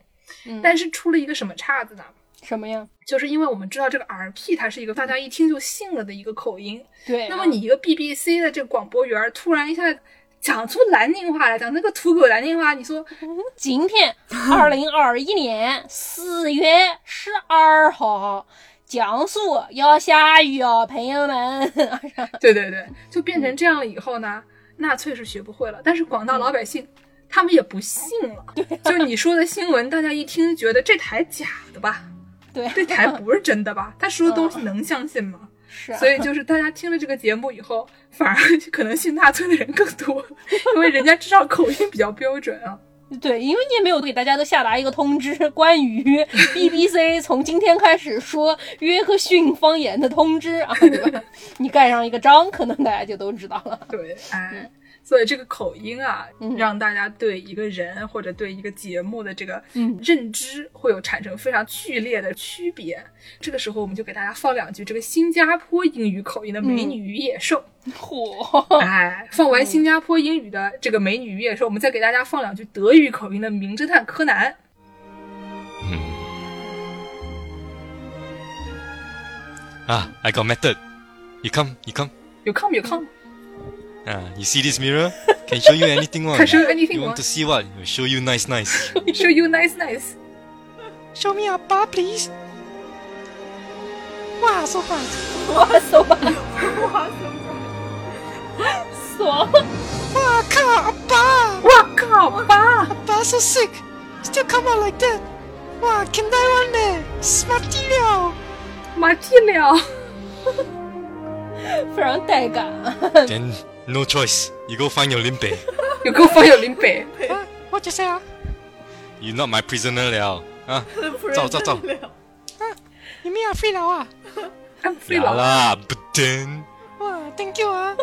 但是出了一个什么岔子呢？什么呀？就是因为我们知道这个 RP 它是一个大家一听就信了的一个口音。对。那么你一个 BBC 的这个广播员突然一下讲出南京话来，讲那个土狗南京话，你说 [laughs] 今天二零二一年四月十二号，江苏要下雨哦，朋友们。[laughs] 对对对，就变成这样了以后呢，纳粹是学不会了，但是广大老百姓他们也不信了。[laughs] 对。就你说的新闻，大家一听觉得这台假的吧？对，这台不是真的吧？他说的东西能相信吗？是，所以就是大家听了这个节目以后，反而可能信纳粹的人更多，[laughs] 因为人家至少口音比较标准啊。[laughs] 对，因为你也没有给大家都下达一个通知，关于 BBC [laughs] 从今天开始说约克逊方言的通知啊，对吧？你盖上一个章，可能大家就都知道了。对，哎。所以这个口音啊，让大家对一个人或者对一个节目的这个认知会有产生非常剧烈的区别。这个时候，我们就给大家放两句这个新加坡英语口音的《美女与野兽》。嚯！哎，放完新加坡英语的这个《美女与野兽》，我们再给大家放两句德语口音的《名侦探柯南》。嗯。啊，I got method. You come, you come. You come, you come. Uh, you see this mirror? Can show you anything one. Can show you anything You want to see what? Will show you nice nice. [laughs] show you nice nice. Show me a bar, please. Wow, so fun. Wow, so fun. wow, so fun. 爽！哇靠，阿爸！哇靠，阿爸！阿爸 so sick, still come out like that. 哇，看台湾呢，马蒂了，马蒂了，非常带感。Then [laughs] no choice. You go find your limpe. [laughs] you go find your limpe. Huh? What you say? Ah? You not my prisoner [laughs] 了啊！走走走。啊，你们要 free 了啊？[laughs] I'm free 了啦，but then。哇，Thank you 啊！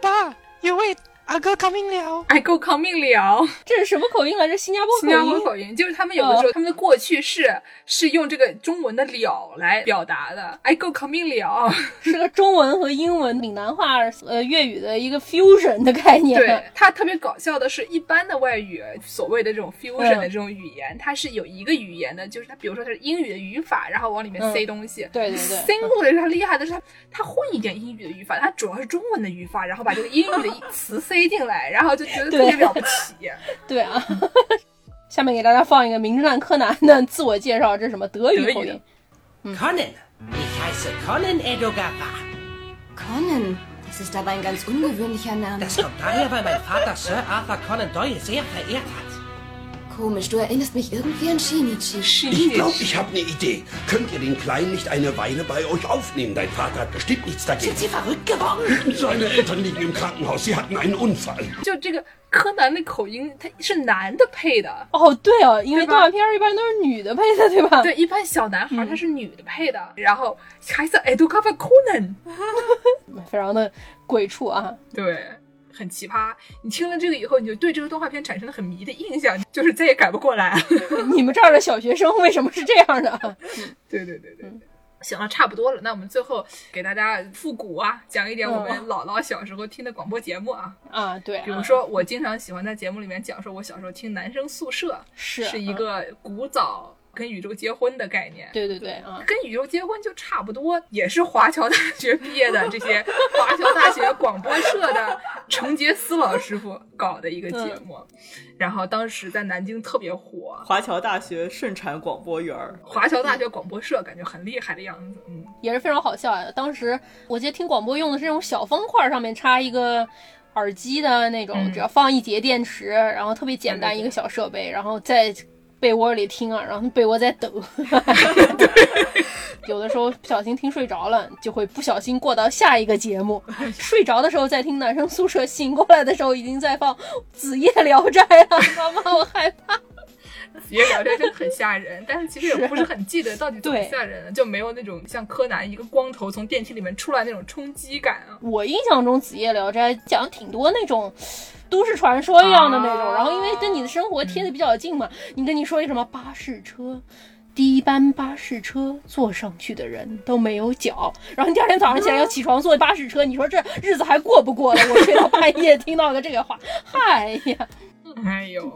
爸，You wait。 I go coming 了，I go coming 了，这是什么口音来着？新加坡新加坡口音，就是他们有的时候他们的过去式是用这个中文的了来表达的。I go coming 了，[laughs] 是个中文和英文、闽南话、呃粤语的一个 fusion 的概念。对，它特别搞笑的是，一般的外语所谓的这种 fusion 的这种语言，它是有一个语言的，就是它，比如说它是英语的语法，然后往里面塞东西。对对对。s i n g l e 它厉害的是它它混一点英语的语法，它主要是中文的语法，然后把这个英语的词塞。飞进来，然后就觉得特别了不起。对啊，下面给大家放一个《名侦探柯南》的自我介绍，这是什么德语口音？Conan，ich heiße Conan Edogawa. Conan，das ist aber ein ganz ungewöhnlicher Name. Das kommt daher, weil mein Vater Sir Arthur Conan Doyle sehr verehrt hat. Komisch, du erinnerst mich irgendwie an Shinichi. Shinichi. Ich glaube, ich habe eine Idee. Könnt ihr den Kleinen nicht eine Weile bei euch aufnehmen? Dein Vater hat bestimmt nichts dagegen. Sind Sie verrückt geworden? [laughs] Seine Eltern liegen im Krankenhaus. Sie hatten einen Unfall. 就这个柯南的口音，他是男的配的。哦，对哦，因为动画片一般都是女的配的，对吧？对，一般小男孩他是女的配的，然后还是 Educava Conan，非常的鬼畜啊。对。 [laughs] 很奇葩，你听了这个以后，你就对这个动画片产生了很迷的印象，就是再也改不过来。[laughs] 你们这儿的小学生为什么是这样的？对对对对对，行了，差不多了，那我们最后给大家复古啊，讲一点我们姥姥小时候听的广播节目啊。啊，对，比如说我经常喜欢在节目里面讲说，我小时候听男生宿舍是是一个古早。跟宇宙结婚的概念，对对对啊，跟宇宙结婚就差不多，也是华侨大学毕业的这些华侨大学广播社的程杰思老师傅搞的一个节目，然后当时在南京特别火。华侨大学盛产广播员，华侨大学广播社感觉很厉害的样子，嗯，也是非常好笑啊。当时我记得听广播用的是那种小方块，上面插一个。耳机的那种，只要放一节电池，然后特别简单一个小设备，然后在被窝里听啊，然后被窝在抖。[laughs] 有的时候不小心听睡着了，就会不小心过到下一个节目。睡着的时候在听男生宿舍，醒过来的时候已经在放《子夜聊斋》了。[laughs] 妈妈，我害怕。子夜聊斋真的很吓人，但是其实也不是很记得到底怎么吓人，就没有那种像柯南一个光头从电梯里面出来那种冲击感啊。我印象中子夜聊斋讲挺多那种都市传说一样的那种，然后因为跟你的生活贴的比较近嘛，你跟你说一什么巴士车。第一班巴士车坐上去的人都没有脚，然后你第二天早上起来要起床坐巴士车，你说这日子还过不过了？我睡到半夜听到个这个话，嗨呀，哎呦。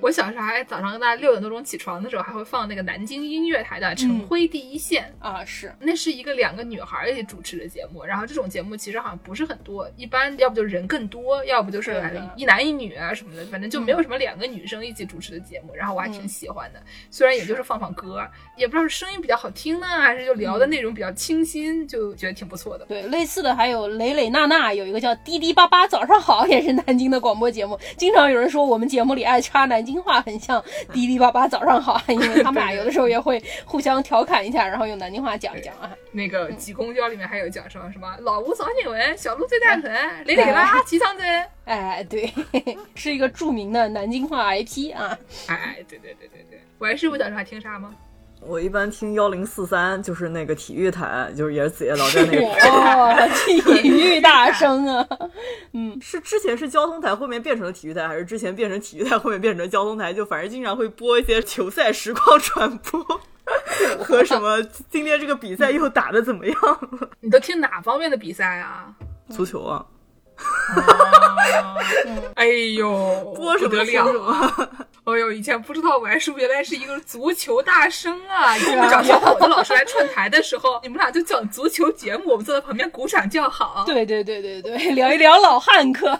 我小时候还早上大概六点多钟起床的时候，还会放那个南京音乐台的《晨辉第一线》啊，是，那是一个两个女孩一起主持的节目。然后这种节目其实好像不是很多，一般要不就是人更多，要不就是一男一女啊什么的，反正就没有什么两个女生一起主持的节目。然后我还挺喜欢的，虽然也就是放放歌，也不知道是声音比较好听呢，还是就聊的内容比较清新，就觉得挺不错的。对，类似的还有蕾蕾娜娜有一个叫滴滴叭叭早上好，[laughs] 也是南京的广播节目。经常有人说我们节目里爱插南京话，很像。滴滴叭叭早上好，[laughs] 因为他们俩有的时候也会互相调侃一下，然后用南京话讲一讲啊。那个挤公交里面还有讲什么什么老吴早新闻，小鹿最单纯，雷雷啦齐上针。哎，对，[laughs] 是一个著名的南京话 IP 啊。哎，对对对对对，我还是我小时候还听啥吗？我一般听幺零四三，就是那个体育台，就是也是子夜老在那个。哦，体育大声啊！[laughs] 嗯，是之前是交通台，后面变成了体育台，还是之前变成体育台，后面变成交通台？就反正经常会播一些球赛实况转播 [laughs] 和什么今天这个比赛又打的怎么样？你都听哪方面的比赛啊？足球啊。[laughs] 哎呦，播什么了？哎呦，以前不知道我还是原来是一个足球大生啊！以前找小伙子老师来串台的时候，[laughs] 你们俩就讲足球节目，我们坐在旁边鼓掌叫好。对对对对对，聊一聊老汉克。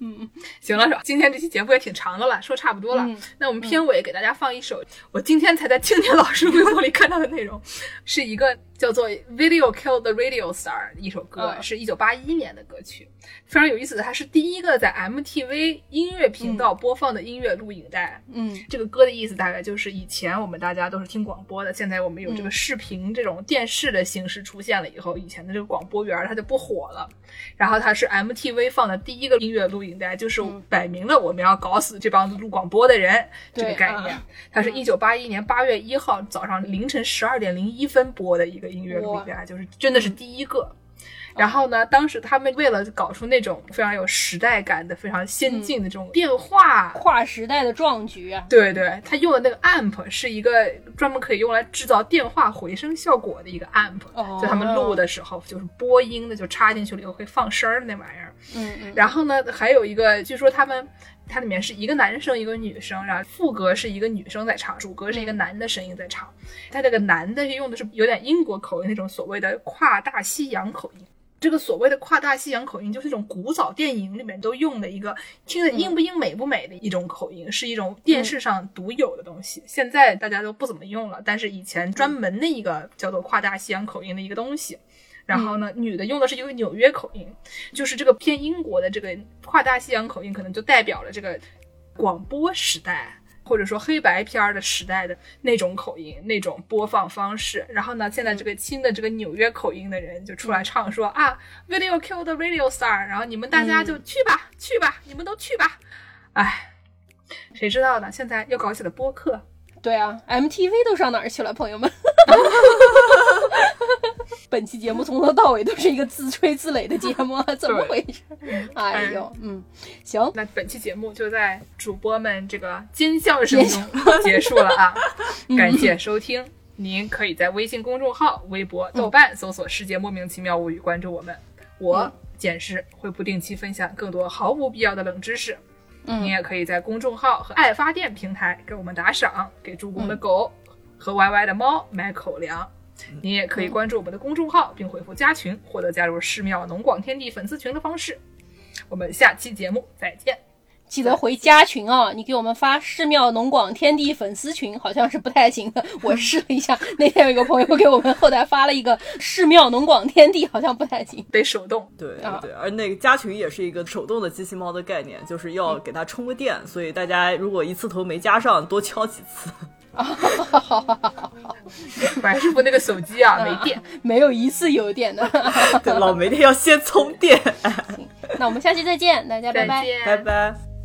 嗯，行了，今天这期节目也挺长的了，说差不多了。那我们片尾给大家放一首，我今天才在青年老师微博里看到的内容，是一个叫做《Video Kill the Radio Star》一首歌，是一九八一年的歌曲，非常有意思的，它是第一个在 MTV 音乐频道播放的音乐录影带。嗯，这个歌的意思大概就是以前我们大家都是听广播的，现在我们有这个视频这种电视的形式出现了以后，以前的这个广播员他就不火了。然后它是 MTV 放的第一个音乐录影带，就是摆明了我们要搞死这帮录广播的人这个概念。它是一九八一年八月一号早上凌晨十二点零一分播的一个音乐录影带，就是真的是第一个。然后呢，当时他们为了搞出那种非常有时代感的、非常先进的这种电话跨时代的壮举啊，对对，他用的那个 amp 是一个专门可以用来制造电话回声效果的一个 amp，就他们录的时候就是播音的，就插进去了以后会放声儿那玩意儿。嗯嗯。然后呢，还有一个，据说他们。它里面是一个男生一个女生，然后副歌是一个女生在唱，主歌是一个男的声音在唱。他这个男的用的是有点英国口音那种所谓的跨大西洋口音。这个所谓的跨大西洋口音就是一种古早电影里面都用的一个听着英不英美不美的一种口音，是一种电视上独有的东西。现在大家都不怎么用了，但是以前专门的一个叫做跨大西洋口音的一个东西。然后呢，女的用的是一个纽约口音，就是这个偏英国的这个跨大西洋口音，可能就代表了这个广播时代或者说黑白片儿的时代的那种口音、那种播放方式。然后呢，现在这个新的这个纽约口音的人就出来唱说啊，Video Kill the Radio Star，然后你们大家就去吧，去吧，你们都去吧。哎，谁知道呢？现在又搞起了播客。对啊，MTV 都上哪儿去了，朋友们？[laughs] 本期节目从头到尾都是一个自吹自擂的节目，怎么回事？哎呦，嗯，行，那本期节目就在主播们这个尖笑声中结束了啊！[laughs] 感谢收听，您可以在微信公众号、微博、豆瓣搜索“世界莫名其妙物语”，关注我们。我简师会不定期分享更多毫无必要的冷知识。你也可以在公众号和爱发电平台给我们打赏，给助攻的狗和 YY 的猫买口粮。你也可以关注我们的公众号，并回复加群，获得加入寺庙农广天地粉丝群的方式。我们下期节目再见。记得回加群啊！你给我们发寺庙农广天地粉丝群好像是不太行的。[laughs] 我试了一下，那天有一个朋友给我们后台发了一个寺庙农广天地，好像不太行，得手动。对对，而那个加群也是一个手动的机器猫的概念，就是要给它充个电，所以大家如果一次头没加上，多敲几次。好好好好好，白师傅那个手机啊没电，没有一次有电的，对老没电要先充电。[laughs] 那我们下期再见，大家拜拜，拜拜。